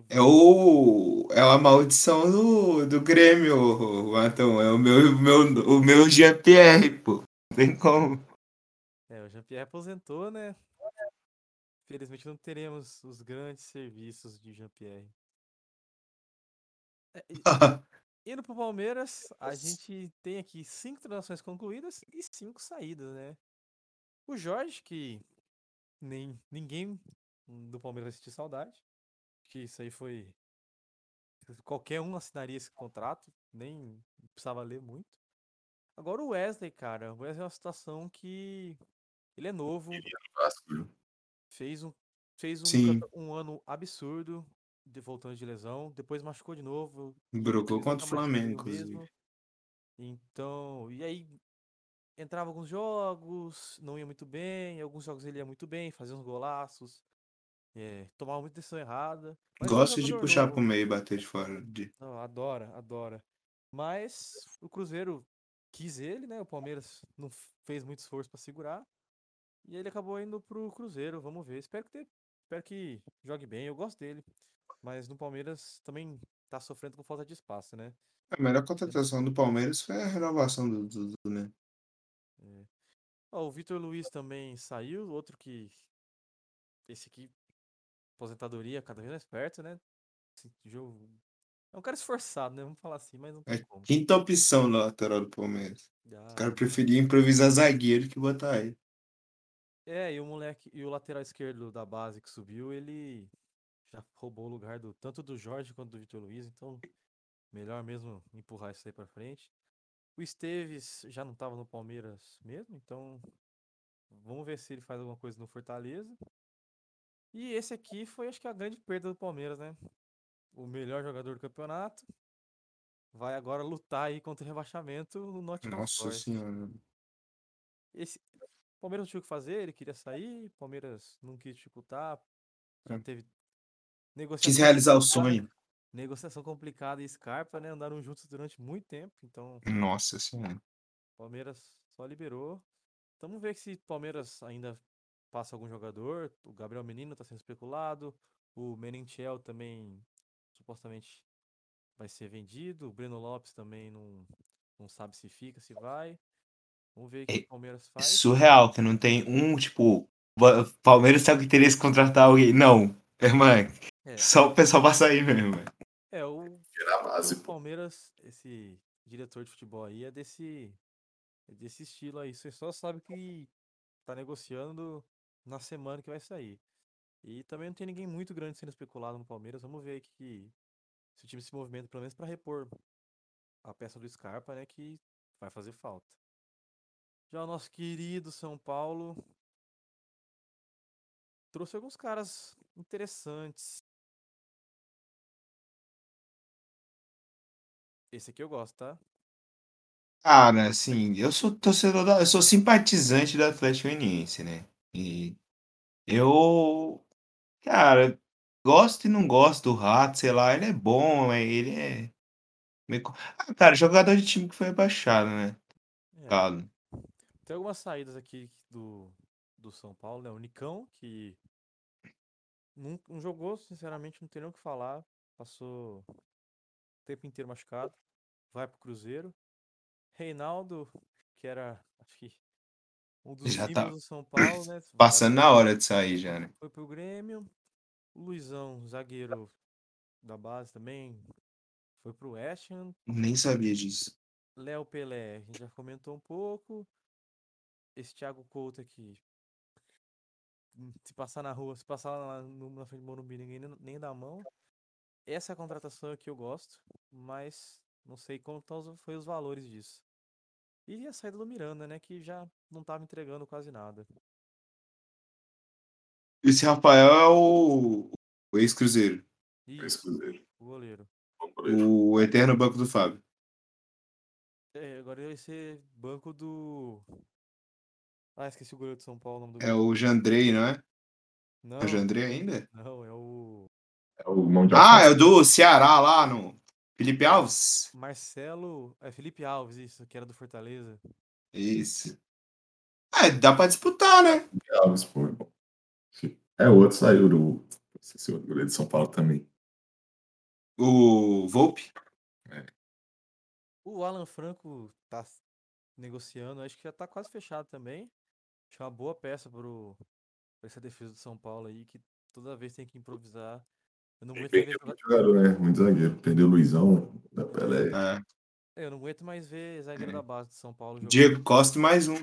É o. É a maldição do, do Grêmio, Matão. É o meu, o meu, o meu Jean-Pierre, pô. Não tem como. É, o Jean-Pierre aposentou, né? Felizmente não teremos os grandes serviços de Jean-Pierre. É, Indo pro Palmeiras, a gente tem aqui cinco transações concluídas e cinco saídas, né? O Jorge, que nem ninguém do Palmeiras vai sentir saudade, que isso aí foi. Qualquer um assinaria esse contrato, nem precisava ler muito. Agora o Wesley, cara, o Wesley é uma situação que ele é novo, Vasco, viu? fez um, fez um, um ano absurdo de voltando de lesão, depois machucou de novo. Brocou Ele contra o Flamengo, inclusive. Então, e aí entrava alguns jogos, não ia muito bem, alguns jogos ele ia muito bem, fazia uns golaços, é, tomava muita decisão errada. Gosto de puxar novo. pro meio e bater de fora. De... Não, adora, adora. Mas o Cruzeiro quis ele, né? O Palmeiras não fez muito esforço pra segurar. E ele acabou indo pro Cruzeiro, vamos ver. Espero que, te- espero que jogue bem, eu gosto dele. Mas no Palmeiras também tá sofrendo com falta de espaço, né? A melhor contratação do Palmeiras foi a renovação do Dudu, né? É. Ó, o Vitor Luiz também saiu, outro que. Esse aqui, aposentadoria cada vez mais perto, né? Esse jogo. É um cara esforçado, né? Vamos falar assim, mas não tem É como. quinta opção na lateral do Palmeiras. Já- O cara preferia improvisar zagueiro que botar ele. É, e o moleque, e o lateral esquerdo da base que subiu, ele já roubou o lugar do tanto do Jorge quanto do Vitor Luiz, então melhor mesmo empurrar isso aí pra frente. O Esteves já não tava no Palmeiras mesmo, então vamos ver se ele faz alguma coisa no Fortaleza. E esse aqui foi acho que a grande perda do Palmeiras, né? O melhor jogador do campeonato vai agora lutar aí contra o rebaixamento no Nottingham Nossa Forest. senhora. Esse o Palmeiras não tinha o que fazer, ele queria sair, o Palmeiras não quis dificultar, já É. teve Quis negociação realizar o sonho. negociação complicada e Scarpa, né? Andaram juntos durante muito tempo, então Nossa senhora. Palmeiras só liberou. Vamos ver se Palmeiras ainda passa algum jogador. O Gabriel Menino tá sendo especulado. O Menentiel também supostamente vai ser vendido. O Breno Lopes também não, não sabe se fica, se vai. Vamos ver o que É o Palmeiras É faz. surreal que não tem um, tipo, Palmeiras tem o interesse em contratar alguém. Não. É, mano, É, só o pessoal vai sair mesmo, é o, base, o. Palmeiras, esse diretor de futebol aí é desse, é desse estilo aí. Você só sabe que tá negociando na semana que vai sair. E também não tem ninguém muito grande sendo especulado no Palmeiras. Vamos ver que, se o time se movimenta pelo menos para repor a peça do Scarpa, né, que vai fazer falta. Já o nosso querido São Paulo trouxe alguns caras interessantes. Esse aqui eu gosto, tá? Cara, assim, eu sou torcedor da, eu sou simpatizante do Atlético Goianiense, né? E eu, cara, gosto e não gosto do Rato, sei lá, ele é bom, mas ele é meio... co- Ah, cara, jogador de time que foi rebaixado, né? É, Claro. tem algumas saídas aqui do, do São Paulo, né? O Nicão, que não, não jogou, sinceramente, não tem nem o que falar. Passou o tempo inteiro machucado. Vai pro Cruzeiro. Reinaldo, que era, acho que, um dos Já tá do São Paulo, né? Passando na hora de sair já, né? Foi pro Grêmio. O Luizão, zagueiro da base também, foi pro West Ham. Nem sabia disso. Léo Pelé, a gente já comentou um pouco. Esse Thiago Couto aqui, se passar na rua, se passar lá na frente do Morumbi, ninguém nem- dá a mão. Essa é a contratação que eu gosto, mas não sei como foi os valores disso. E a saída do Miranda, né, que já não tava entregando quase nada. Esse Rafael é o, o ex-Cruzeiro, Exclusivo. o goleiro. Ele. o eterno banco do Fábio. É, agora vai ser banco do. Ah, esqueci o goleiro de São Paulo, o nome do É goleiro. o Jandrei, não é? É Não, o Jandrei ainda? não, é o É o mão de Ah, é o do Ceará lá no Felipe Alves? Marcelo. É Felipe Alves, isso, que era do Fortaleza. Isso. É, dá pra disputar, né? Alves, pô, irmão. É, o outro saiu do. Esse outro goleiro de São Paulo também. O Volpe. O Alan Franco tá negociando, acho que já tá quase fechado também. Acho que é uma boa peça pro, pra essa defesa do São Paulo aí, que toda vez tem que improvisar. Eu não aguento mais ver muito jogador, né? Muito zagueiro. Perdeu o Luizão da Pelé. É. É, Eu não aguento mais ver zagueiro da base de São Paulo jogando. Diego Costa e mais um.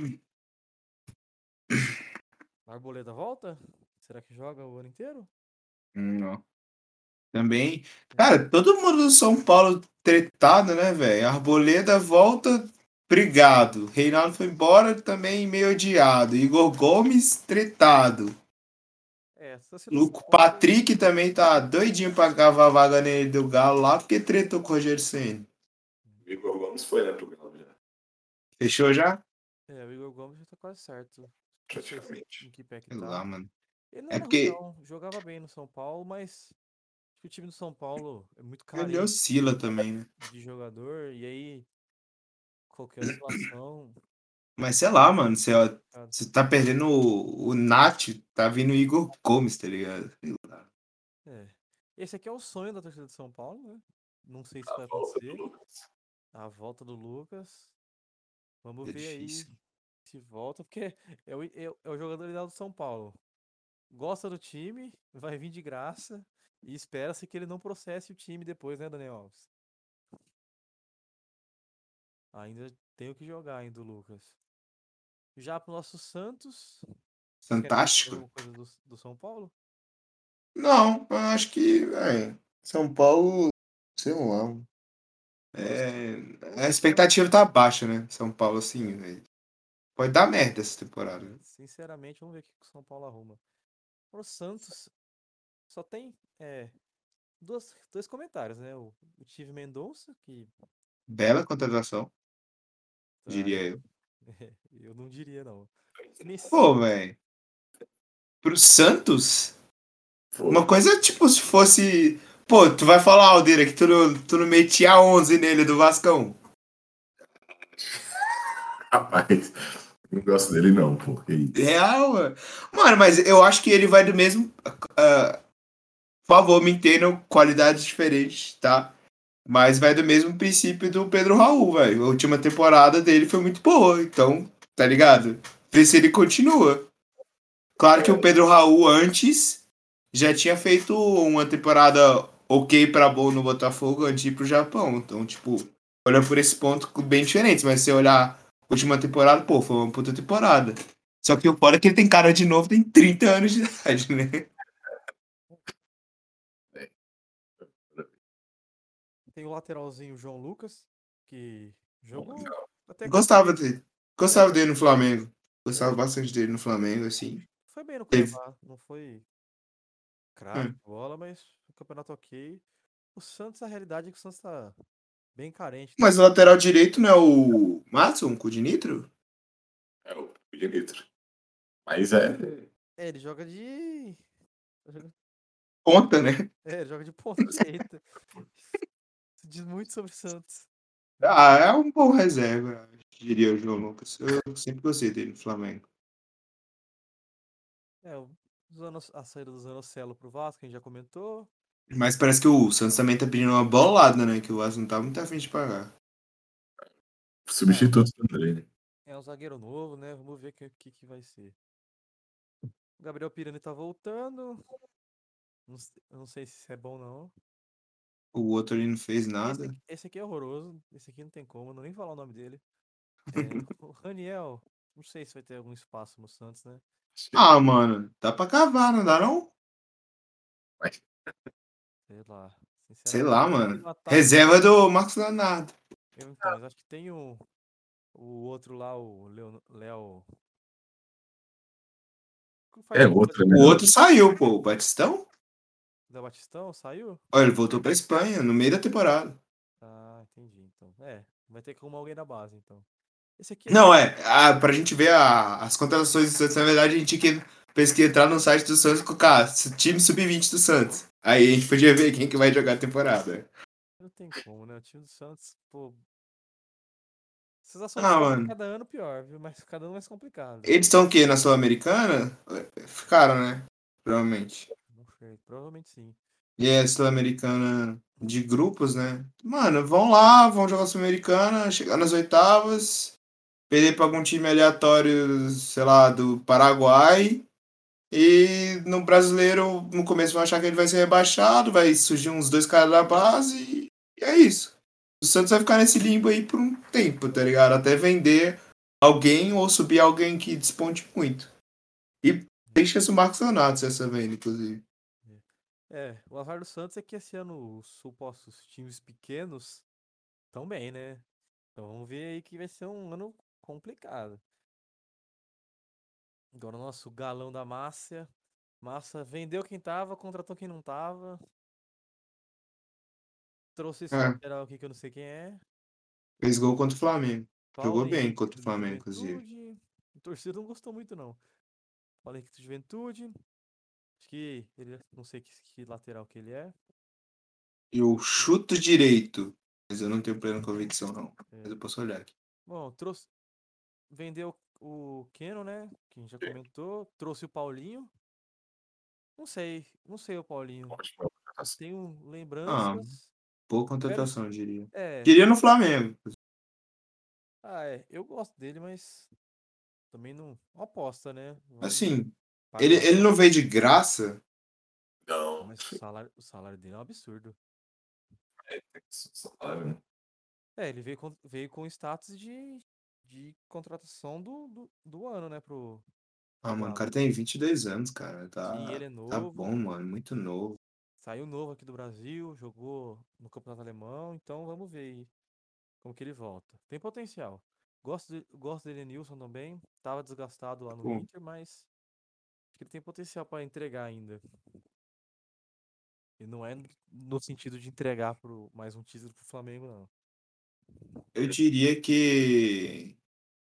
Arboleda volta? Será que joga o ano inteiro? Hum, Não. Também. Cara, todo mundo do São Paulo tretado, né, velho? Arboleda volta, obrigado. Reinaldo foi embora, também meio odiado. Igor Gomes, tretado. É, essa Luco Patrick também tá doidinho pra cavar a vaga nele do Galo lá, porque tretou com o Rogério Senna. O Igor Gomes foi, né, pro Galo já. Fechou já? É, o Igor Gomes já tá quase certo. Praticamente. em que pé que Sei tá. lá, mano. Ele não É era porque- ruim. Jogava bem no São Paulo, mas acho que o time do São Paulo é muito Ele carente oscila também, né? de jogador, e aí qualquer situação. Mas sei lá, mano, você, ó, cara, você tá perdendo o, o Nath, tá vindo o Igor Gomes, tá ligado? É. Esse aqui é o sonho da torcida de São Paulo, né? Não sei se A vai acontecer. A volta do Lucas. Vamos É ver aí difícil. se volta, porque é o, é, o- é o jogador ideal do São Paulo. Gosta do time, vai vir de graça e espera-se que ele não processe o time depois, né, Daniel Alves? Ainda tem o que jogar ainda o Lucas. Já pro nosso Santos. Fantástico. coisa do, do São Paulo? Não, eu acho que, velho, São Paulo, sei lá. É, a expectativa tá baixa, né? São Paulo, assim, velho. Pode dar merda essa temporada. né? Sinceramente, vamos ver o que o São Paulo arruma. Pro Santos, só tem é, duas, dois comentários, né? O, o Tive Mendonça, que Bela contratação, tá, diria eu. eu não diria, não. Nesse- Pô, velho. Pro Santos, Foi. uma coisa tipo se fosse Pô, tu vai falar, Aldeira, que tu não, tu não metia 11 nele do Vascão. Rapaz, não gosto dele não, pô. Real, mano. Mano, mas eu acho que ele vai do mesmo. ah, por favor, me entendam qualidades diferentes, tá? Mas vai do mesmo princípio do Pedro Raul, velho. A última temporada dele foi muito boa, então, tá ligado? Vê se ele continua. Claro que o Pedro Raul antes já tinha feito uma temporada ok pra boa no Botafogo antes de ir pro Japão. Então, tipo, olha por esse ponto bem diferente. Mas se olhar a última temporada, pô, foi uma puta temporada. Só que o foda é que ele tem cara de novo, tem 30 anos de idade, né? Tem o lateralzinho João Lucas, que jogou até que Gostava dele. Gostava dele no Flamengo. Gostava bastante dele no Flamengo, assim. foi bem no. Cuiabá. Não foi craque Hum. de bola, mas o campeonato ok. O Santos, a realidade é que o Santos tá bem carente. Mas o lateral direito não é o Matson, com o de Nitro? É o direito. Mas é. É, ele joga de. Conta, né? É, ele joga de ponta direita. Isso diz muito sobre o Santos. Ah, é um bom reserva, diria o João Lucas. Eu sempre gostei dele no Flamengo. É, o Zanos- a saída do Zanocelo pro Vasco, a gente já comentou. Mas parece que o Santos também tá pedindo uma bolada, né? Que o Vasco não tá muito afim de pagar. Substituto do André, né? É um zagueiro novo, né? Vamos ver o que, que, que vai ser. O Gabriel Pirani tá voltando. Não, não sei se isso é bom não. O outro ali não fez Esse nada. aqui, esse aqui é horroroso. Esse aqui não tem como, não nem falar o nome dele. É, o Raniel, não sei se vai ter algum espaço no Santos, né? Ah, mano, dá pra cavar, não dá não? Sei lá. Sei lá, mano. ataque- Reserva do Marcos Leonardo. Eu, então, mas acho que tem o, o outro lá, o Léo. faz É, outro, faz né? O outro saiu, pô. O Batistão? Léo Batistão saiu? Olha, ele voltou pra Espanha no meio da temporada. Ah, entendi. Então, é, vai ter que arrumar alguém da base, então. Esse aqui Não, é. Ah, pra gente ver a- as contratações do Santos, na verdade, a gente tinha que entrar no site do Santos e colocar time sub-20 do Santos. Aí a gente podia ver quem que vai jogar a temporada. não tem como, né? O time do Santos, pô. Vocês Ah, associam mano. cada ano pior, viu? Mas cada ano mais complicado. Eles estão o quê? Na Sul-Americana? Ficaram, né? Provavelmente. Provavelmente sim. E é Sul-Americana de grupos, né? Mano, vão lá, vão jogar Sul-Americana, chegar nas oitavas, perder pra algum time aleatório, sei lá, do Paraguai. E no brasileiro, no começo vão achar que ele vai ser rebaixado, vai surgir uns dois caras da base e, é isso. O Santos vai ficar nesse limbo aí por um tempo, tá ligado? Até vender alguém ou subir alguém que desponte muito. E tem chance o Marcos Leonardo essa venda, inclusive. É, o azar do Santos é que esse ano os supostos times pequenos estão bem, né? Então vamos ver aí que vai ser um ano complicado. Agora o nosso galão da Márcia. Massa vendeu quem tava, contratou quem não tava. Trouxe esse É. lateral aqui que eu não sei quem é. Fez gol contra o Flamengo. Jogou Paulo bem Henrique contra o Flamengo, inclusive. A torcida não gostou muito, não. Paulo Henrique do Juventude. Acho que ele, não sei que, que lateral que ele é. Eu chuto direito, mas eu não tenho plena convicção, não. É. Mas eu posso olhar aqui. Bom, trouxe. Vendeu o Keno, né? Que a gente já comentou. Trouxe o Paulinho. Não sei, não sei o Paulinho. Contratação. Tenho lembranças. Boa contratação, eu diria. É. Diria no Flamengo. Ah, é. Eu gosto dele, mas também não. Uma aposta, né? Vamos Assim, ele, ele não veio de graça. Não. Mas o salário, o salário dele é um absurdo. É, salário, né? É, ele veio com, veio com status de, de contratação do, do, do ano, né? Pro. Ah, mano, o cara tem 22 anos, cara. Tá, Sim, ele é tá novo. bom, mano. Muito novo. Saiu novo aqui do Brasil, jogou no Campeonato Alemão, então vamos ver aí como que ele volta. Tem potencial. Gosto, de, gosto dele, Nilson também. Tava desgastado lá no Bom. Inter, mas acho que ele tem potencial para entregar ainda. E não é no- sentido de entregar pro, mais um título pro Flamengo, não. Eu diria que.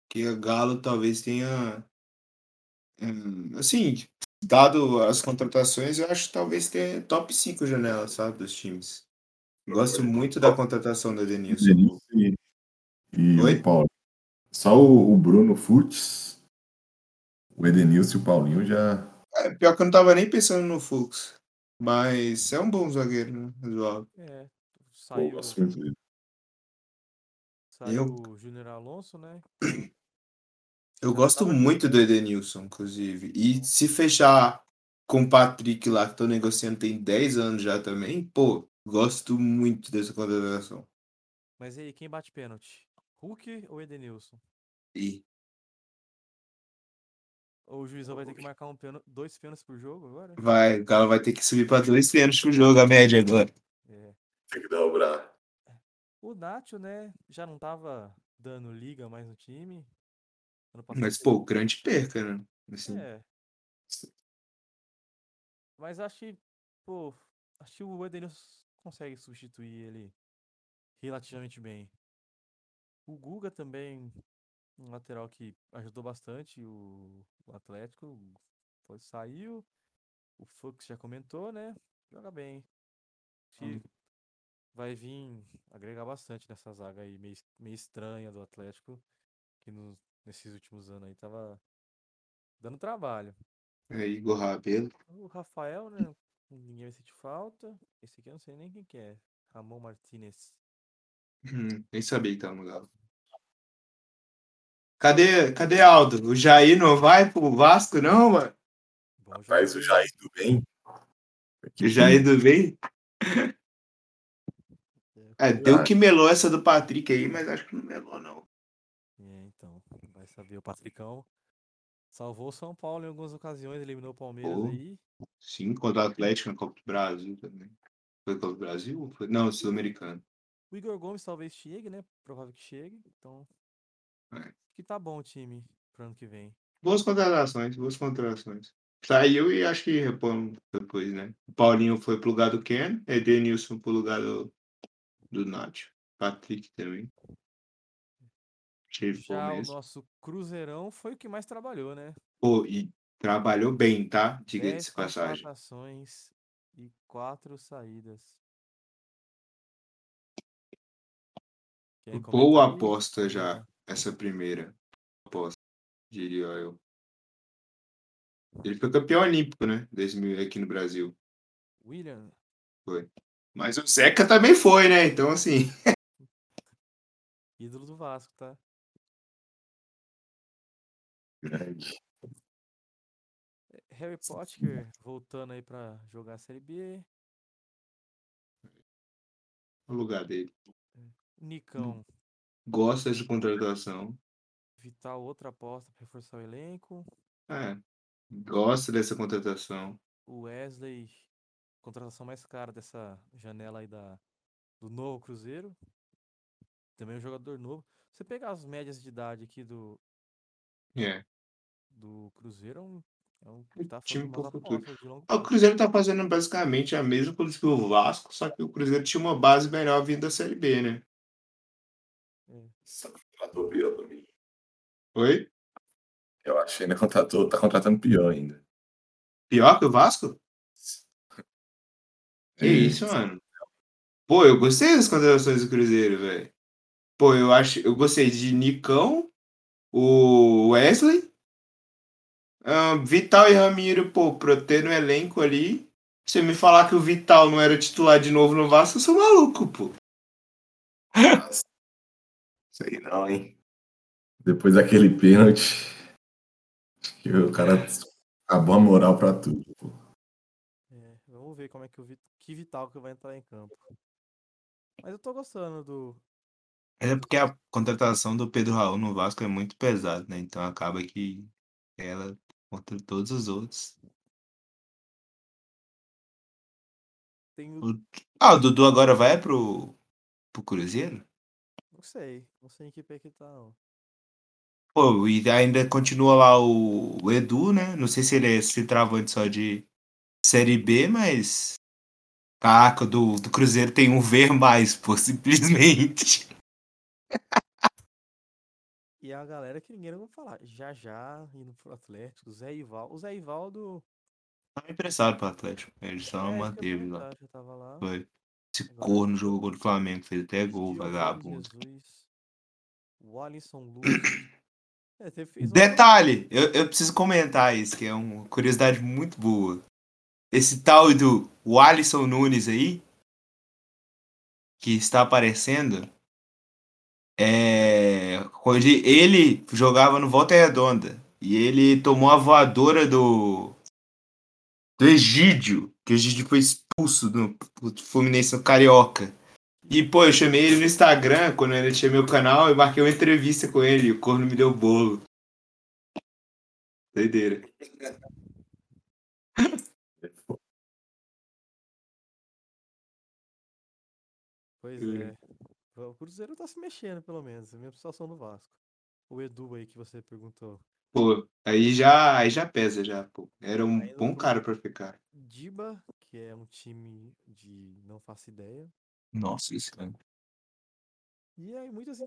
Que o Galo talvez tenha. hum, assim, dado as contratações, eu acho que talvez ter top 5 janelas, sabe, dos times. Gosto muito da contratação do Edenilson. Denilson e, e Oi? o Paulo. Só o, o Bruno Futs, o Edenilson e o Paulinho já. É, pior que eu não tava nem pensando no Fux. Mas é um bom zagueiro, né? Razoável. É, Pô, saiu, gosto muito dele. saiu o Júnior Alonso, né? Eu gosto muito do Edenilson, inclusive. E se fechar com o Patrick lá, que tô negociando tem 10 anos já também, pô, gosto muito dessa contratação. Mas e aí, quem bate pênalti? Hulk ou Edenilson? E Ou o juizão vai ter que marcar um pênalti, dois pênaltis por jogo agora? vai, o cara vai ter que subir pra dois pênaltis pro jogo, a média agora. É. Tem que dobrar. O Nacho, né, já não tava dando liga mais no time. Mas, pô, grande perca, né? Assim, É. Mas acho que, pô, acho que o Edenilson consegue substituir ele relativamente bem. O Guga também, um lateral que ajudou bastante o, o Atlético, foi, saiu. O Fux já comentou, né? Joga bem. Que vai vir agregar bastante nessa zaga aí, meio, meio estranha do Atlético, que no- nesses últimos anos aí tava dando trabalho. é Igor Rabelo. O Rafael, né? Ninguém vai sentir falta. Esse aqui eu não sei nem quem que é. Ramon Martinez. Hum, nem sabia que tava no Galo. Cadê, cadê Aldo? O Jair não vai pro Vasco, não, mano? Rapaz, o. Jair do bem. O Jair do bem? É, deu que melou essa do Patrick aí, mas acho que não melou, não. é, então. Vai saber. O Patricão salvou o São Paulo em algumas ocasiões, eliminou o Palmeiras Pô. aí. Sim, contra o Atlético na Copa do Brasil também. Foi Copa do Brasil? Foi- Não, Sul-Americano. O Igor Gomes talvez chegue, né? Provável que chegue. Então. É. Que tá bom o time pro ano que vem. Boas contratações, boas contratações. Saiu e acho que repõe depois, né? O Paulinho foi pro lugar do Ken, Edenilson pro lugar do, do Nacho. Patrick também. Achei bom Já o nosso Cruzeirão foi o que mais trabalhou, né? Pô, e trabalhou bem, tá? Diga 10 de passagem. contratações e 4 saídas. Boa aposta já. Essa primeira aposta, diria eu. Ele foi campeão olímpico, né? 2000 aqui no Brasil. William, Mas o Zeca também foi, né? Então, assim. ídolo do Vasco, tá? Grande. Harry Potter voltando aí pra jogar a Série B. O lugar dele. Nicão, Gosta de contratação. Vital, outra aposta pra reforçar o elenco. É. Gosta dessa contratação. O Wesley, contratação mais cara dessa janela aí da, do novo Cruzeiro. Também um jogador novo. Você pegar as médias de idade aqui do, É. do Cruzeiro, é um, é um Um tá time pro futuro. O. Cruzeiro tá fazendo basicamente a mesma coisa que o Vasco, só que o Cruzeiro tinha uma base melhor vindo da Série B, né? Só contratou pior também. Oi? Eu acho que ainda contratou, tá contratando pior ainda. Pior que o Vasco? Que É, isso, mano? Pô, eu gostei das contratações do Cruzeiro, velho. Pô, eu acho, eu gostei de Nicão, o Wesley, ahn, Vital e Ramiro, pô, pra eu ter no elenco ali. Você me falar que o Vital não era titular de novo no Vasco, eu sou maluco, pô. Nossa. Aí não, hein? Depois daquele pênalti, acho que o cara acabou a moral pra tudo. Pô. É, vamos ver como é que o Vit- que Vital que vai entrar em campo. Mas eu tô gostando do. É porque a contratação do Pedro Raul no Vasco é muito pesada, né? Então acaba que ela contra todos os outros. Tem o. O- Ah, o Dudu agora vai pro, pro Cruzeiro? Não sei. Não sei em que pé que tá, não. Pô, e ainda continua lá o, o Edu, né? Não sei se ele é esse travante só de Série B, mas. Caraca, do, do Cruzeiro tem um ver mais, pô, simplesmente. E a galera que ninguém vai falar. Já já indo pro Atlético. Zé Ivaldo. O Zé Ivaldo Tava emprestado pro Atlético. Ele só É, manteve lá. lá. Foi. Esse corno jogou contra o Flamengo, fez até gol, vagabundo. Jesus, o Alisson Luz. É, uma- Detalhe, eu, eu preciso comentar isso, que é uma curiosidade muito boa. Esse tal do Alisson Nunes aí, que está aparecendo, é. ele jogava no Volta Redonda. E ele tomou a voadora do. Do Egídio. Que o Egídio foi expulso do, do Fluminense no Carioca. E, pô, eu chamei ele no Instagram, quando ele tinha meu canal, e marquei uma entrevista com ele. E o corno me deu bolo. Doideira. Pois é. O Cruzeiro tá se mexendo, pelo menos. A mesma situação do Vasco. O Edu aí que você perguntou. Pô, aí já, aí já pesa já, pô. Era um Aí bom cara pra ficar. Diba, que é um time de não faço ideia. Nossa, isso é... E aí muitas.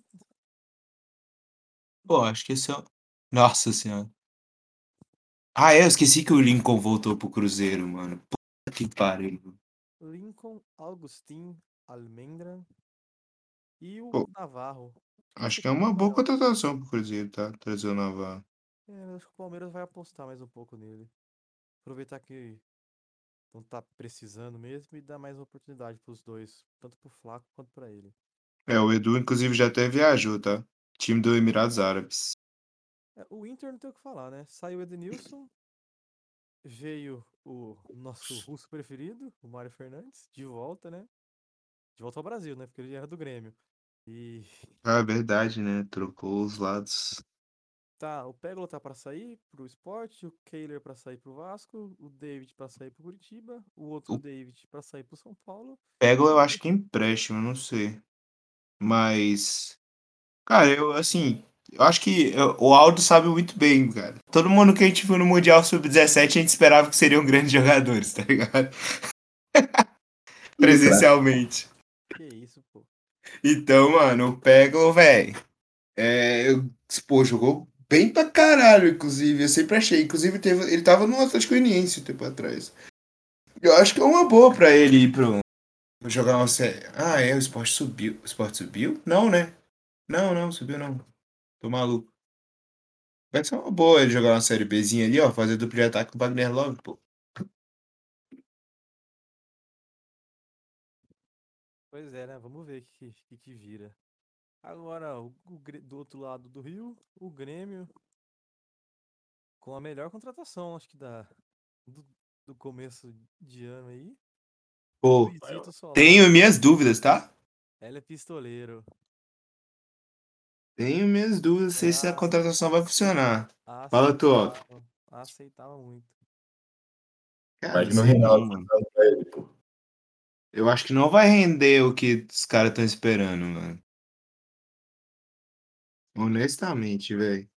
Pô, acho que esse é... Nossa senhora. Ah, é, eu esqueci que o Lincoln voltou pro Cruzeiro, mano. Puta que pariu. Lincoln, Augustin, Almendra e o Pô, Navarro. Acho que é uma boa contratação pro Cruzeiro, tá? Trazer o Navarro. É, acho que o Palmeiras vai apostar mais um pouco nele. Aproveitar que não tá precisando mesmo e dar mais oportunidade pros dois, tanto pro Flaco quanto pra ele. É, o Edu, inclusive, já até viajou, tá? Time do Emirados Árabes. É, o Inter não tem o que falar, né? Saiu o Edenilson, veio o nosso russo preferido, o Mário Fernandes, de volta, né? De volta ao Brasil, né? Porque ele era do Grêmio. E Ah, verdade, né? Trocou os lados. Tá, o Peglo tá pra sair pro Sport, o Kehler pra sair pro Vasco, o David pra sair pro Curitiba, o outro O- David pra sair pro São Paulo. Pego, eu acho que é empréstimo, não sei. Mas. Cara, eu, assim. Eu acho que eu- o Aldo sabe muito bem, cara. Todo mundo que a gente viu no Mundial Sub-17, a gente esperava que seriam grandes jogadores, tá ligado? Presencialmente. Que isso, pô. Então, mano, o Pego, velho. É, pô, jogou bem pra caralho, inclusive. Eu sempre achei. Inclusive, teve, ele tava no Atlético Goianiense um tempo atrás. Eu acho que é uma boa pra ele ir pro. Jogar uma série. Ah, é, o esporte subiu. O esporte subiu? Não, né? Não, não, subiu não. Tô maluco. Vai ser uma boa ele jogar uma série Bzinha ali, ó. Fazer duplo de ataque com o Wagner Love, pô. Pois é, né? Vamos ver o que, que, que vira. Agora, o, o do outro lado do Rio, o Grêmio com a melhor contratação, acho que da, do, do começo de ano aí. Pô, tenho minhas dúvidas, tá? Ele é pistoleiro. Tenho minhas dúvidas se essa Ah. contratação vai funcionar. Fala tu, ó. Aceitava, muito. Cara, Imagina o sei Reinaldo mano. Eu acho que não vai render o que os caras estão esperando, mano. Honestamente, velho.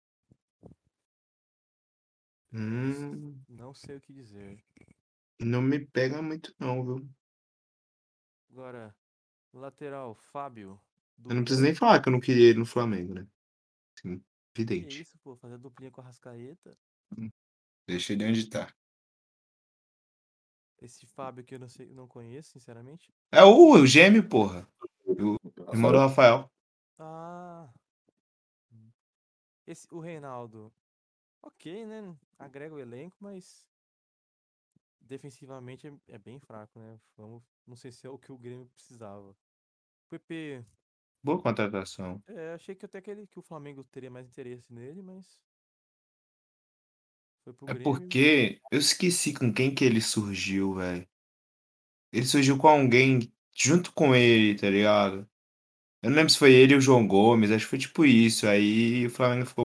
Hum, Não sei o que dizer. não me pega muito não, viu? Agora, lateral, Fábio. Eu não preciso nem falar que eu não queria ele no Flamengo, né? Assim, Que evidente. isso, pô, fazer duplinha com a Rascaeta. Deixa ele onde tá. Esse Fábio que eu não sei, não conheço, sinceramente. É o, o gêmeo, porra. Irmão do Rafael. Ah. Esse, o Reinaldo. Ok, né? Agrega o elenco, mas. Defensivamente é, é bem fraco, né? Vamos, não sei se é o que o Grêmio precisava. PP. Boa contratação. É, achei que até que, ele, que o Flamengo teria mais interesse nele, mas. Foi pro É Grêmio. porque eu esqueci com quem que ele surgiu, velho. Ele surgiu com alguém junto com ele, tá ligado? Eu não lembro se foi ele ou o João Gomes, acho que foi tipo isso. Aí o Flamengo ficou.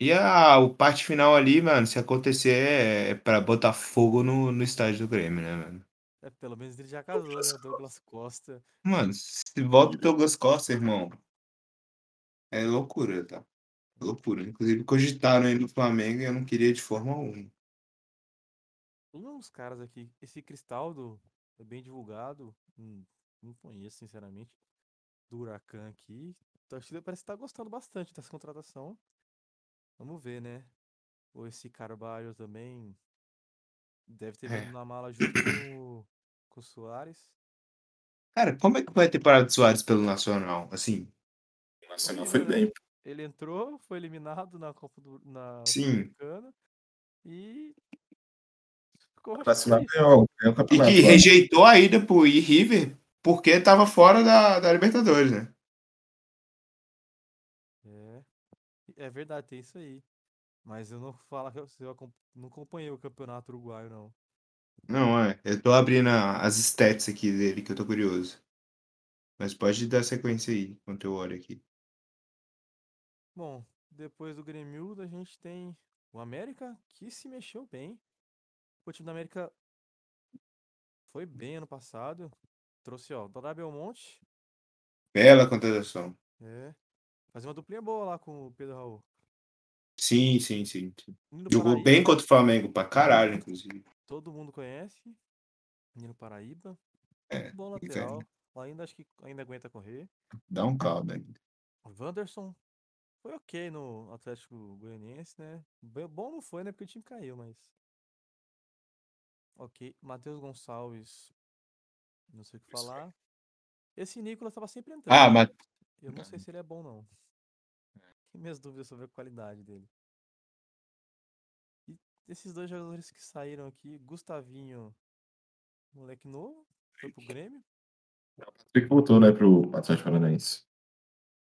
E a o parte final ali, mano, se acontecer é, é pra botar fogo no, no estádio do Grêmio, né, mano? É, pelo menos ele já casou, né? O Douglas Costa. Mano, se volta o Douglas Costa, irmão. É loucura, tá? Loucura. Inclusive cogitaram ele no Flamengo e eu não queria de forma alguma. Um dos caras aqui, esse Cristaldo é bem divulgado. hum, não conheço, sinceramente. Do Huracan aqui. A torcida parece estar gostando bastante dessa contratação. Vamos ver, né? Ou esse Carvalho também deve ter É. vindo na mala junto com, o- com o Soares. Cara, como é que vai ter parado de Soares pelo Nacional? Assim, O Nacional foi bem. Ele entrou, foi eliminado na Copa do na Sim. Sul-Americana e O Nacional feliz. ganhou, ganhou o e que lá. rejeitou a ida pro I River porque tava fora da, da Libertadores, né? É, é verdade, tem isso aí. Mas eu não falo que eu, eu não acompanhei o campeonato uruguaio, não. Não, é. Eu tô abrindo as stats aqui dele, que eu tô curioso. Mas pode dar sequência aí, enquanto eu olho aqui. Bom, depois do Grêmio, a gente tem o América, que se mexeu bem. O time da América foi bem ano passado. Trouxe, ó, Dodá Belmonte. Bela contratação. É. Fazia uma duplinha boa lá com o Pedro Raul. Sim, sim, sim. Nino Jogou Paraíba, bem contra o Flamengo, pra caralho, inclusive. Todo mundo conhece. Nino Paraíba. É, Muito bom lateral. Ainda acho que ainda aguenta correr. Dá um caldo ainda. Wanderson foi ok no Atlético Goianiense, né? Bom não foi, né? Porque o time caiu, mas. Ok. Matheus Gonçalves. Não sei o que aí. falar. Esse Nicolas tava sempre entrando. Ah, mas Eu não sei se ele é bom, não. Tenho minhas dúvidas sobre a qualidade dele. E esses dois jogadores que saíram aqui, Gustavinho, moleque novo, foi pro Grêmio. O Patrick voltou, né, pro Atlético Paranaense.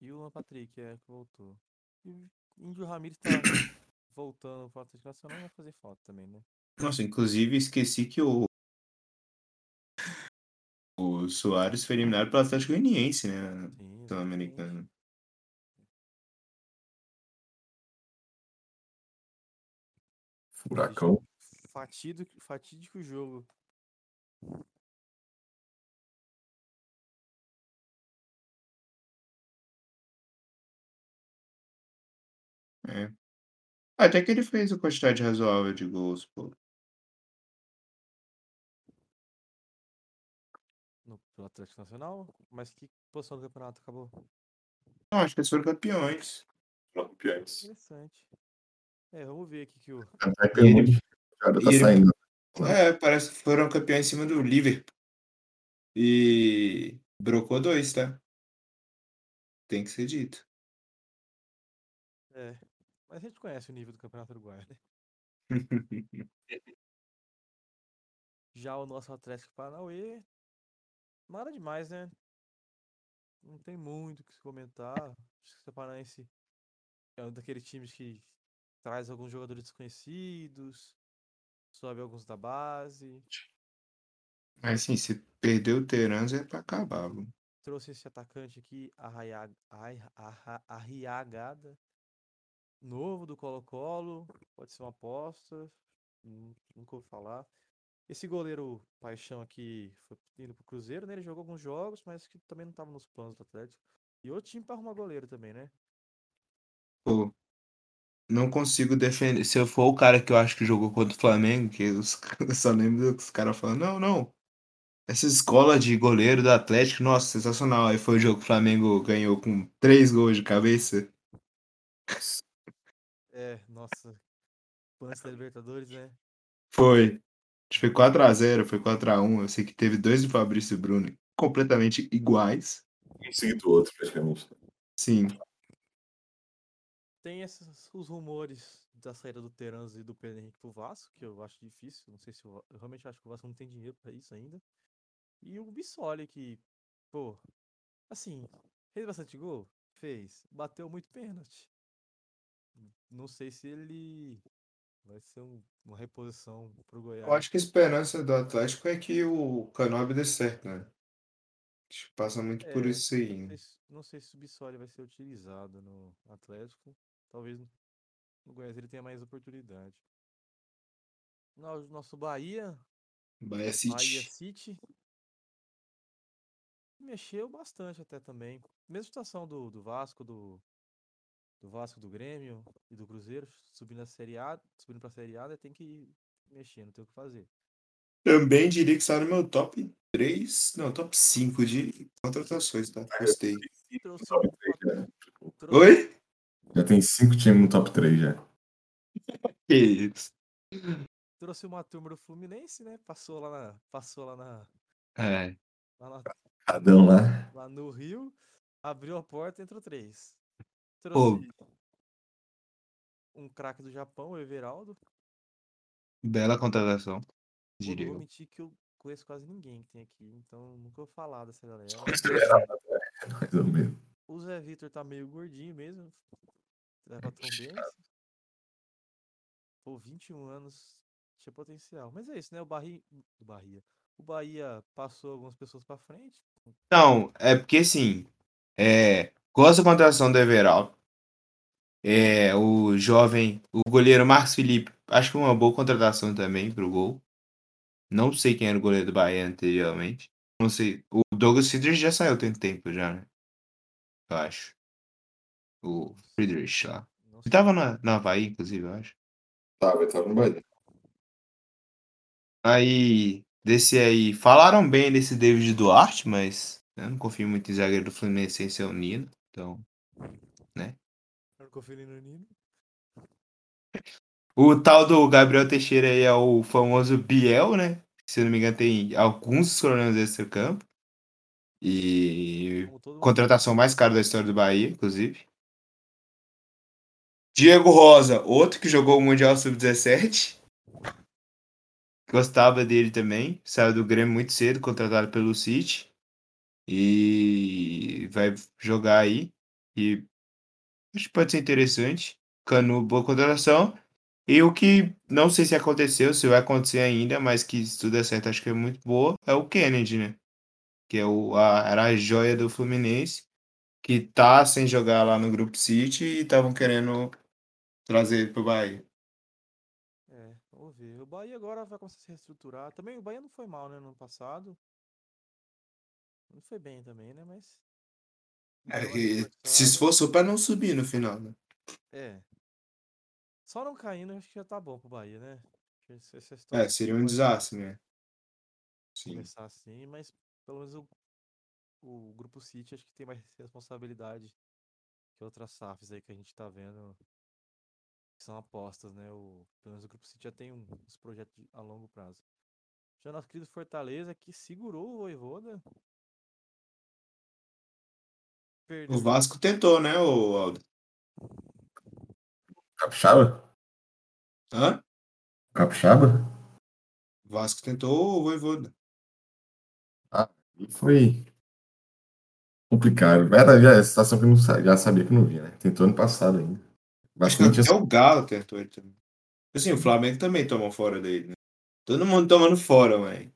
E o Luan Patrick, é, que voltou. E o Índio Ramírez tá voltando pro Atlético Nacional vai fazer falta também, né? Nossa, inclusive esqueci que o. O Soares foi eliminado pelo Atlético Goianiense, né? Sul-Americano. Furacão. Fatídico, fatídico jogo. É. Até que ele fez a quantidade razoável de gols, pô. Pelo Atlético Nacional. Mas que posição do campeonato acabou? Não, acho que eles foram campeões. Campeões. Interessante. É, vamos ver aqui que o. Até ele- tá ele- saindo. É, parece que foram campeões em cima do Liverpool. E brocou dois, tá? Tem que ser dito. É. Mas a gente conhece o nível do Campeonato Uruguaio, né? Já o nosso Atlético Paranaense, nada demais, né? Não tem muito o que se comentar. Acho que o Paranaense é um daqueles times que traz alguns jogadores desconhecidos, sobe alguns da base, Mas assim, se perdeu o Terans é pra acabar, viu? trouxe esse atacante aqui, Arriagada, novo do Colo-Colo, pode ser uma aposta, nu- nunca ouvi falar. Esse goleiro Paixão aqui foi indo pro Cruzeiro, né? Ele jogou alguns jogos, mas que também não tava nos planos do Atlético. E outro time pra arrumar goleiro também, né? Pô, não consigo defender. Se eu for o cara que eu acho que jogou contra o Flamengo, que os, eu só lembro dos caras falando, não, não. Essa escola de goleiro do Atlético, nossa, sensacional. Aí foi o jogo que o Flamengo ganhou com três gols de cabeça. É, nossa. Lance da Libertadores, né? Foi. Acho que foi 4x0, foi 4x1. Eu sei que teve dois do Fabrício e Bruno completamente iguais. Um seguido do outro, praticamente. Sim. Tem esses, os rumores da saída do Terans e do Pedro Henrique pro Vasco, que eu acho difícil. Não sei se o, Va- eu realmente acho que o Vasco não tem dinheiro pra isso ainda. E o Bissoli, que, pô, assim, fez bastante gol? Fez. Bateu muito pênalti. Não sei se ele vai ser um- uma reposição pro Goiás. Eu acho que a esperança do Atlético é que o Canobi dê certo, né? Acho que passa muito por É, isso aí. Não sei, se- não sei se o Bissoli vai ser utilizado no Atlético. Talvez no- Goiás ele tenha mais oportunidade. No- Nosso Bahia, Bahia Bahia City. City. Mexeu bastante até também. Mesma situação do, do Vasco, do, do Vasco, do Grêmio e do Cruzeiro, subindo a Série A, subindo pra Série A, tem que ir mexendo, tem o que fazer. Também diria que está no meu top 3, não, top 5 de contratações, tá? Gostei. Trouxe, Top três, né? trouxe, Oi? Já tem cinco times no top 3 já. Que isso. Trouxe uma turma do Fluminense, né? Passou lá na. Passou lá na. É. Lá, na- Cadão lá. lá no Rio. Abriu a porta, entrou três. Pô. Trouxe um craque do Japão, o Everaldo. Bela contratação, diria não vou eu. mentir que eu conheço quase ninguém que tem aqui, então nunca vou falar dessa galera. Mais ou menos. O Zé Vitor tá meio gordinho mesmo. Leva Tombense. Pô, 21 anos. Tinha potencial. Mas é isso, né? O Bahia. O Bahia. O Bahia passou algumas pessoas pra frente. Não, é porque assim, é, gosto da contratação do Everaldo. É, o jovem, o goleiro Marcos Felipe, acho que uma boa contratação também pro gol. Não sei quem era o goleiro do Bahia anteriormente. Não sei. O Douglas Friedrich já saiu tem tempo já, né? Eu acho. O Friedrich lá. Ele tava na, na Havaí, inclusive, eu acho. Tá, vai estar no Bahia. Aí, desse aí, falaram bem desse David Duarte, mas eu não confio muito em zagueiro do Fluminense sem ser o Nino. Então, no Nino. o tal do Gabriel Teixeira aí é o famoso Biel, né? Se eu não me engano, tem alguns problemas extra-campo. E Como todo mundo. contratação mais cara da história do Bahia, inclusive. Diego Rosa, outro que jogou o Mundial Sub-17. Gostava dele também. Saiu do Grêmio muito cedo, contratado pelo City. E vai jogar aí. E acho que pode ser interessante. Cano, boa contratação. E o que não sei se aconteceu, se vai acontecer ainda, mas que se tudo der certo, acho que é muito boa, é o Kennedy, né? Que é o, a, era a joia do Fluminense, que tá sem jogar lá no Grupo City e estavam querendo trazer ele pro Bahia. É, vamos ver. O Bahia agora vai começar a se reestruturar. Também o Bahia não foi mal, né? No ano passado. Não foi bem também, né? Mas. É, deu uma e se esforçou pra não subir no final, né? É. Só não caindo, acho que já tá bom pro Bahia, né? Que É, seria um desastre, né? Sim. Começar assim, mas pelo menos o, o Grupo City acho que tem mais responsabilidade que outras SAFs aí que a gente tá vendo. Que são apostas, né? O, pelo menos o Grupo City já tem um, uns projetos a longo prazo. Já nosso querido Fortaleza que segurou o Voivoda. Perdeu O Vasco tentou, né, o Aldo? Capixaba? Hã? Capixaba? O Vasco tentou o Voivoda. E foi complicado. Era já a situação que eu não já sabia que não via, né? Tentou ano passado ainda. Acho que Bastante até o Galo tentou ele também. Assim, o Flamengo também tomou fora dele, né? Todo mundo tomando fora, mãe.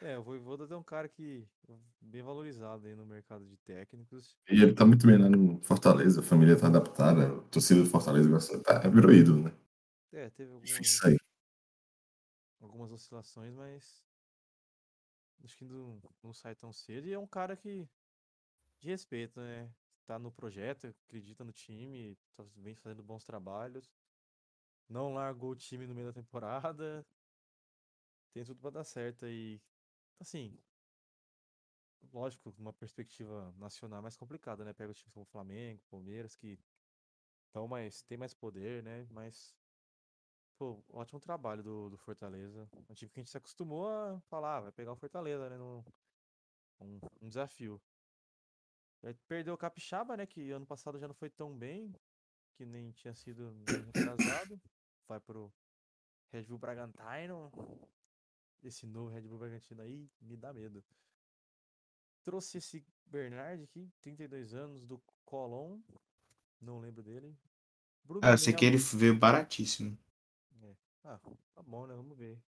É, o Voivoda é um cara que bem valorizado aí no mercado de técnicos. E ele tá muito bem lá no Fortaleza, a família tá adaptada, a torcida do Fortaleza gosta, tá, virou ídolo, né? É, teve algumas, algumas oscilações, mas acho que não, não sai tão cedo. E é um cara que de respeito, né? Tá no projeto, acredita no time, tá, vem fazendo bons trabalhos. Não largou o time no meio da temporada. Tem tudo pra dar certo aí. Assim, lógico, uma perspectiva nacional é mais complicada, né? Pega os times como Flamengo, Palmeiras, que tão mais, tem mais poder, né? Mas Pô, ótimo trabalho do, do Fortaleza. Um time que a gente se acostumou a falar, "Ah, vai pegar o Fortaleza, né? num- um, um desafio. Perdeu o Capixaba, né? Que ano passado já não foi tão bem, que nem tinha sido nem retrasado. Vai pro Red Bull Bragantino. Esse novo Red Bull Bragantino aí me dá medo. Trouxe esse Bernard aqui, 32 anos, do Colón. Não lembro dele. Bruno Ah, eu sei que ele veio baratíssimo. Ah, tá bom, né? Vamos ver.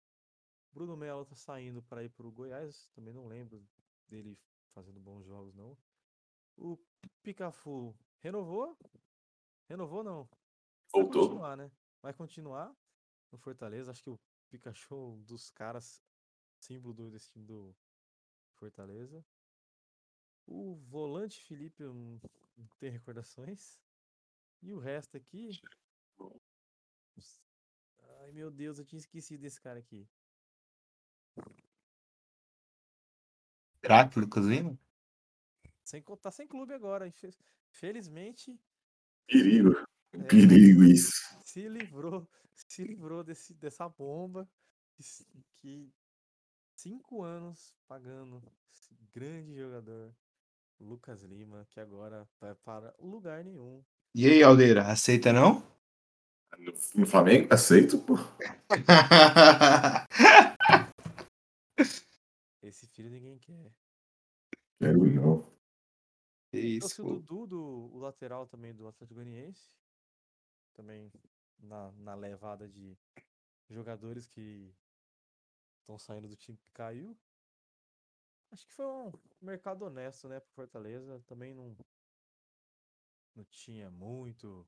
Bruno Melo tá saindo para ir pro Goiás, também não lembro dele fazendo bons jogos, não. O Picafu renovou? Renovou, não. Vai Voltou. continuar, né? Vai continuar no Fortaleza. Acho que o Pikachu um dos caras símbolo do, desse time do Fortaleza. O volante Felipe não, não tem recordações. E o resto aqui. Ai meu Deus, eu tinha esquecido desse cara aqui. Craque, Lucas Lima? Sem, co- tá sem clube agora. infe- Felizmente, Perigo. É, Perigo isso. se livrou, se livrou desse, dessa bomba que, cinco anos pagando esse grande jogador, Lucas Lima, que agora vai para lugar nenhum. E aí, Aldeira, aceita não? No, no Flamengo, aceito, pô. Esse filho ninguém quer. Quero não. Que isso, o. Dudu, do, o lateral também do Atlético Goianiense. Também na, na levada de jogadores que estão saindo do time que caiu. Acho que foi um mercado honesto, né, pro Fortaleza. Também não, não tinha muito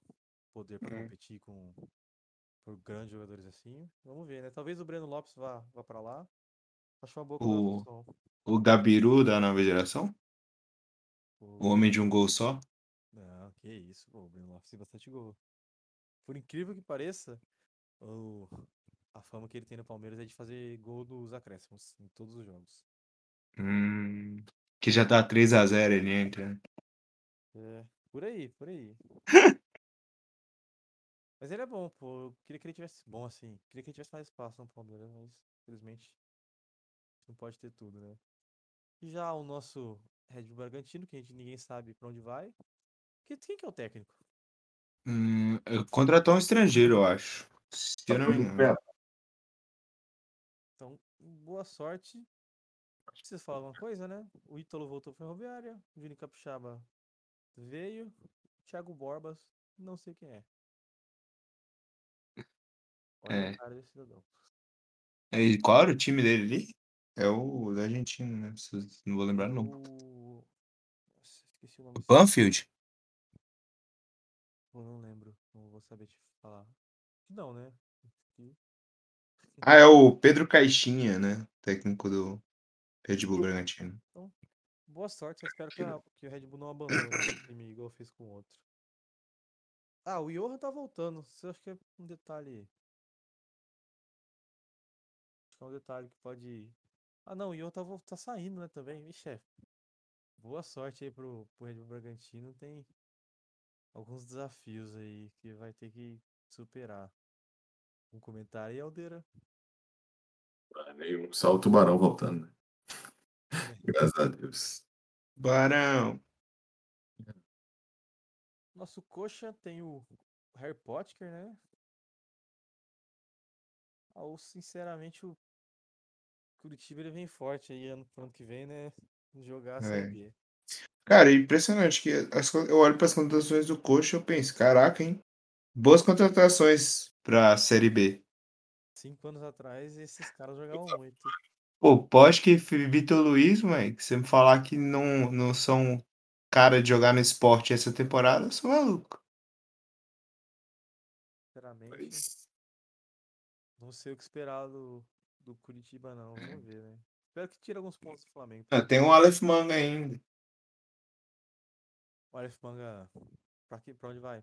poder para É. competir com por grandes jogadores assim. Vamos ver, né? Talvez o Breno Lopes vá, vá para lá. Acho uma boa O-. O Gabiru da nova geração? O homem de um gol só? Não, que isso, pô, o Breno Lopes tem bastante gol. Por incrível que pareça, o... a fama que ele tem no Palmeiras é de fazer gol dos acréscimos em todos os jogos. Hum, que já tá 3x0 ele entra. né? É, por aí, por aí. Mas ele é bom, pô. Eu queria que ele tivesse. Bom, assim. Queria que ele tivesse mais espaço no Palmeiras, mas infelizmente não pode ter tudo, né? E já o nosso Red Bull Bragantino, que a gente ninguém sabe pra onde vai. Que, quem que é o técnico? Hum, eh, contratou um estrangeiro, eu acho. Se eu não me engano. Então, boa sorte. Precisa falar alguma coisa, né? O Ítalo voltou pra Ferroviária. O Vini Capixaba veio. Thiago Borbas, não sei quem é. Olha É. a cara desse cidadão. E qual era o time dele ali? É o da Argentina, né? Se- Não vou lembrar não. O... Nossa, esqueci o nome. Banfield? Pô, não lembro. Não vou saber te falar. Não, né? Ah, é o Pedro Caixinha, né? Técnico do Red Bull Bragantino. Boa sorte, eu espero que, a- que o Red Bull não abandone o time igual fez com o outro. Ah, o Johan tá voltando. Isso eu acho que é um detalhe. Acho que é um detalhe que pode. Ah, não, o Johan tá, tá saindo, né, também. Vixe, é. Boa sorte aí pro, pro Red Bull Bragantino. Tem alguns desafios aí que vai ter que superar. Um comentário aí, Aldeira. Nenhum. Só o tubarão voltando. né? Graças a Deus. Barão. Nosso coxa tem o Harry Potter, né? Ah, Ou, sinceramente, o Curitiba ele vem forte aí ano, pro ano que vem, né? Jogar a É. Série B. Cara, é impressionante que as eu olho para as contratações do Coxa e eu penso, caraca, hein? Boas contratações pra Série B. Cinco anos atrás, esses caras jogavam muito. Pô, pode que Vitor Luiz, mãe, que você me falar que não, não são cara de jogar no esporte essa temporada, eu sou maluco. Sinceramente, Mas não sei o que esperar do, do Curitiba, não. Vamos ver, né? Espero que tire alguns pontos do Flamengo. Ah, tem o Aleph Manga ainda. O Aleph Manga, pra, que, pra onde vai?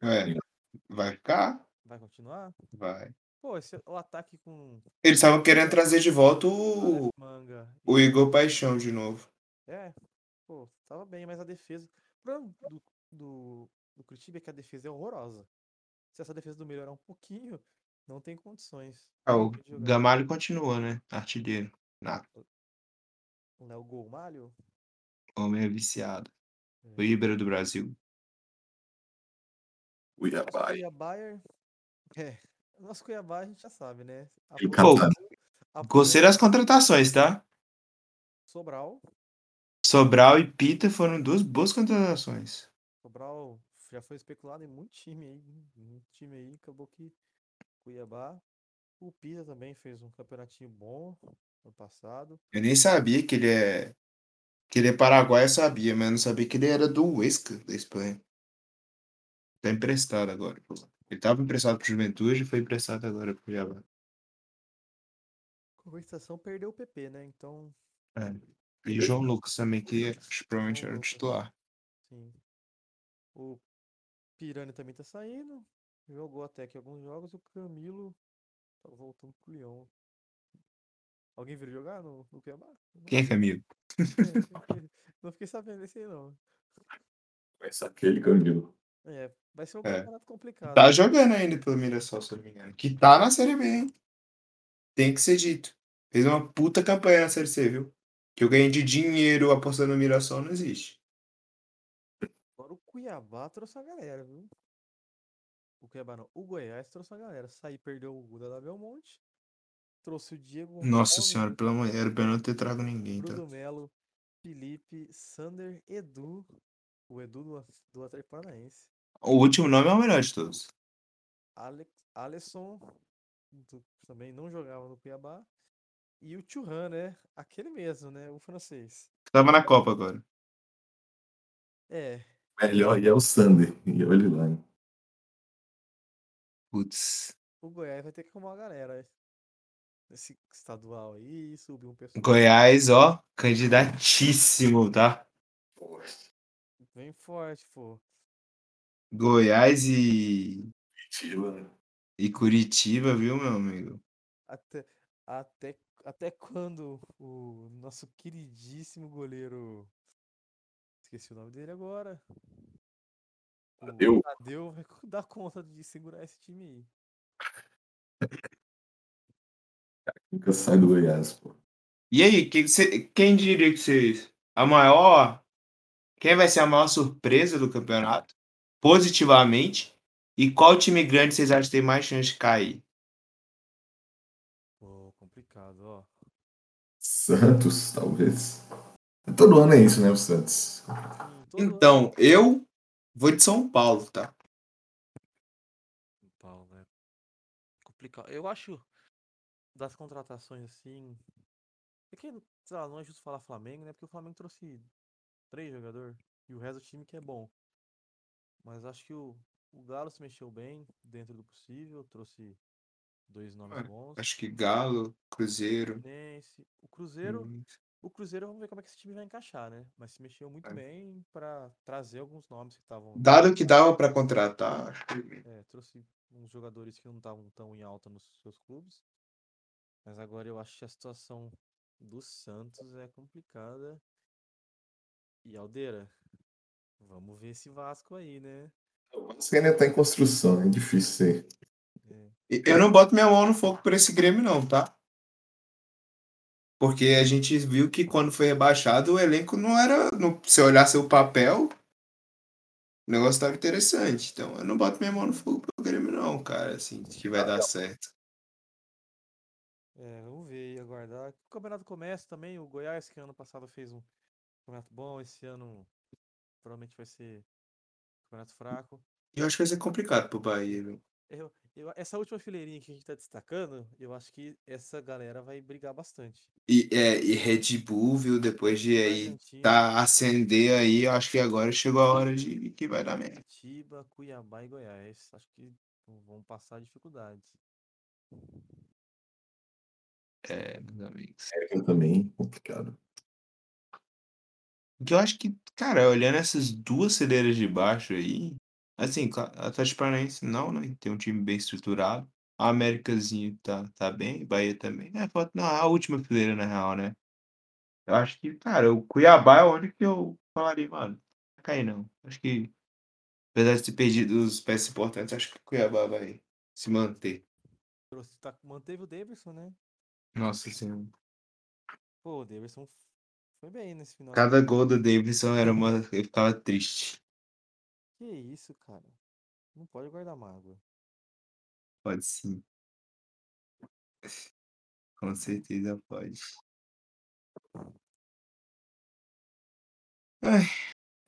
É, vai ficar? Vai continuar? Vai. Pô, esse, o ataque com Eles estavam querendo trazer de volta o, o Igor Paixão de novo. É, pô, tava bem, mas a defesa. O problema do, do, do Curitiba é que a defesa é horrorosa. Se essa defesa do melhorar um pouquinho, não tem condições Ah, o. Gamalho continua, né? Artilheiro. Nato. O Léo Golmalho, Homem é viciado. É. O Ibero do Brasil. Iabai. Cuiabá é. É, o nosso Cuiabá a gente já sabe, né? Gostei das contratações, tá? Sobral. Sobral e Pita foram duas boas contratações. Sobral já foi especulado em muito time aí. Muito time aí, acabou que Cuiabá. O Pisa também fez um campeonatinho bom ano passado. Eu nem sabia que ele é. Que ele é paraguaio, eu sabia, mas eu não sabia que ele era do Huesca, da Espanha. Tá emprestado agora. Ele tava emprestado pro Juventude e foi emprestado agora pro Cuiabá. Compensação perdeu o PP, né? Então, É. E o João Lucas também, que provavelmente era o titular. sim. O Pirani também tá saindo. Jogou até aqui alguns jogos. O Camilo tá voltando pro Lyon. Alguém viu jogar no, no Cuiabá? Não Quem é. Camilo? Não fiquei sabendo desse aí, não. Começa aquele que eu digo. É, vai ser um É. campeonato complicado. Tá jogando ainda pelo Mirassol, se eu não me engano. Que tá na Série B, hein? Tem que ser dito. Fez uma puta campanha na Série C, viu? Que eu ganhei de dinheiro apostando no Mirassol não existe. Agora o Cuiabá trouxe a galera, viu? O Cuiabá não. O Goiás trouxe a galera. Saí, perdeu o Guda da Belmonte. Trouxe o Diego. Nossa Alves, senhora, pelo amor de Deus, era pra eu não ter trago ninguém, tá? Bruno Melo, Felipe, Sander, Edu. O Edu do, do Atlético Paranaense. O último nome é o melhor de todos. Alex, Alisson, do- também não jogava no Cuiabá. E o Churran, né? Aquele mesmo, né? O francês. Tava na Copa agora. É, Melhor aí é o Sander. E olha lá. hein? Putz. o Goiás vai ter que arrumar uma galera. Nesse estadual aí, subir um pessoal. Goiás, ó, candidatíssimo, tá? Bem forte, pô. Goiás e, Curitiba, né? e Curitiba, viu, meu amigo? Até, até, até quando o nosso queridíssimo goleiro. Esqueci o nome dele agora. Tadeu. Tadeu vai dar conta de segurar esse time aí. Nunca sai do Goiás, pô. E aí, que cê- quem diria que vocês. A maior. Quem vai ser a maior surpresa do campeonato? Positivamente. E qual time grande vocês acham que tem mais chance de cair? Pô, complicado, ó. Santos, talvez. Todo ano é isso, né, o Santos? Então, eu vou de São Paulo, tá? São Paulo, né? Complicado. Eu acho das contratações assim. É que, sei lá, não é justo falar Flamengo, né? Porque o Flamengo trouxe três jogadores e o resto do time que é bom. Mas acho que o, o Galo se mexeu bem dentro do possível, trouxe dois nomes É, bons. Acho que Galo, Cruzeiro. O Cruzeiro, hum, o Cruzeiro vamos ver como é que esse time vai encaixar, né? Mas se mexeu muito É. bem pra trazer alguns nomes que estavam Dado que dava pra contratar, acho que. É, trouxe uns jogadores que não estavam tão em alta nos seus clubes. Mas agora eu acho que a situação do Santos é complicada. E Aldeira, vamos ver esse Vasco aí, né? O Vasco ainda tá em construção, é difícil ser. É, Eu não boto minha mão no fogo por esse Grêmio, não, tá? Porque a gente viu que quando foi rebaixado, o elenco não era. No, se olhar seu papel, o negócio tava interessante. Então eu não boto minha mão no fogo pro Grêmio, não, cara. Assim, que vai dar certo. É, vamos ver e aguardar. O campeonato começa também. O Goiás, que ano passado fez um campeonato bom, esse ano provavelmente vai ser campeonato fraco. Eu acho que vai ser complicado pro Bahia, viu? Eu, eu- essa última fileirinha que a gente tá destacando, eu acho que essa galera vai brigar bastante. E, é, e Red Bull, viu? Depois de aí tá acender aí, eu acho que agora chegou a hora de que vai dar merda. Curitiba, Cuiabá e Goiás. Acho que vão passar dificuldades. É, meus amigos. América também, complicado. Que eu acho que, cara, olhando essas duas celeiras de baixo aí, assim, claro, Atlético Paranaense não, né? Tem um time bem estruturado. A Américazinho tá, tá bem, Bahia também. É, falta, não, a última fileira, na real, né? Eu acho que, cara, o Cuiabá é onde que eu falaria, mano, não vai cair não. Acho que, apesar de ter perdido os peças importantes, acho que o Cuiabá vai se manter. Trouxe, tá- manteve o Davidson, né? Nossa senhora. Pô, o Davidson foi bem nesse final. Cada gol do Davidson era uma. Eu ficava triste. Que isso, cara? Não pode guardar mágoa. Pode sim. Com certeza pode. Ai,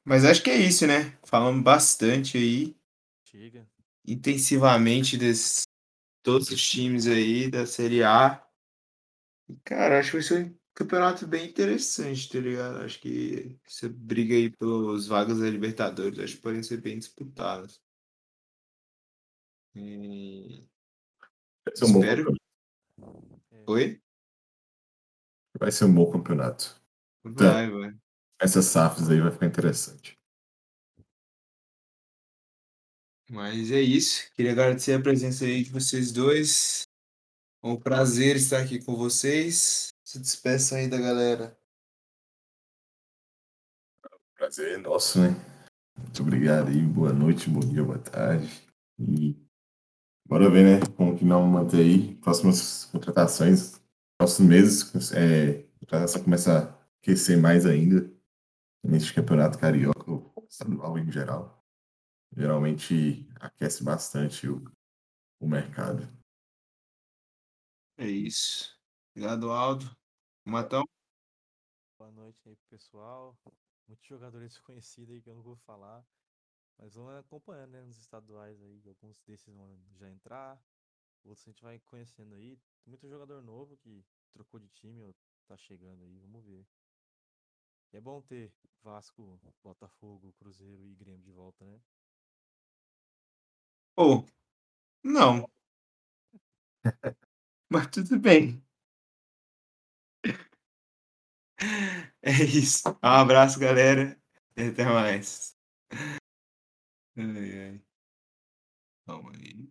mas acho que é isso, né? Falamos bastante aí, Chega. intensivamente desses todos os times aí da Série A. Cara, acho que vai ser um campeonato bem interessante, tá ligado? Acho que essa briga aí pelos vagas da Libertadores, acho que podem ser bem disputadas. E... Vai um Espero. Oi? Vai ser um bom campeonato. Vai, vai. Essas SAFs aí vai ficar interessante. Mas é isso. Queria agradecer a presença aí de vocês dois. É um prazer estar aqui com vocês. Se despeçam aí da galera. Prazer é nosso, né? Muito obrigado aí, boa noite, bom dia, boa tarde. E bora ver, né, como que não manter aí próximas contratações, próximos meses, é, a contratação começa a aquecer mais ainda neste campeonato carioca, ou estadual em geral. Geralmente aquece bastante o, o mercado. É isso. Obrigado, Aldo. Matão? Boa noite aí pro pessoal. Muitos jogadores desconhecidos aí que eu não vou falar. Mas vamos acompanhando, né, nos estaduais aí. Alguns desses vão já entrar. Outros a gente vai conhecendo aí. Tem muito jogador novo que trocou de time ou tá chegando aí. Vamos ver. E é bom ter Vasco, Botafogo, Cruzeiro e Grêmio de volta, né? Pô, não. Mas tudo bem. É isso. Um abraço, galera. E até mais. Ai, ai. Calma aí.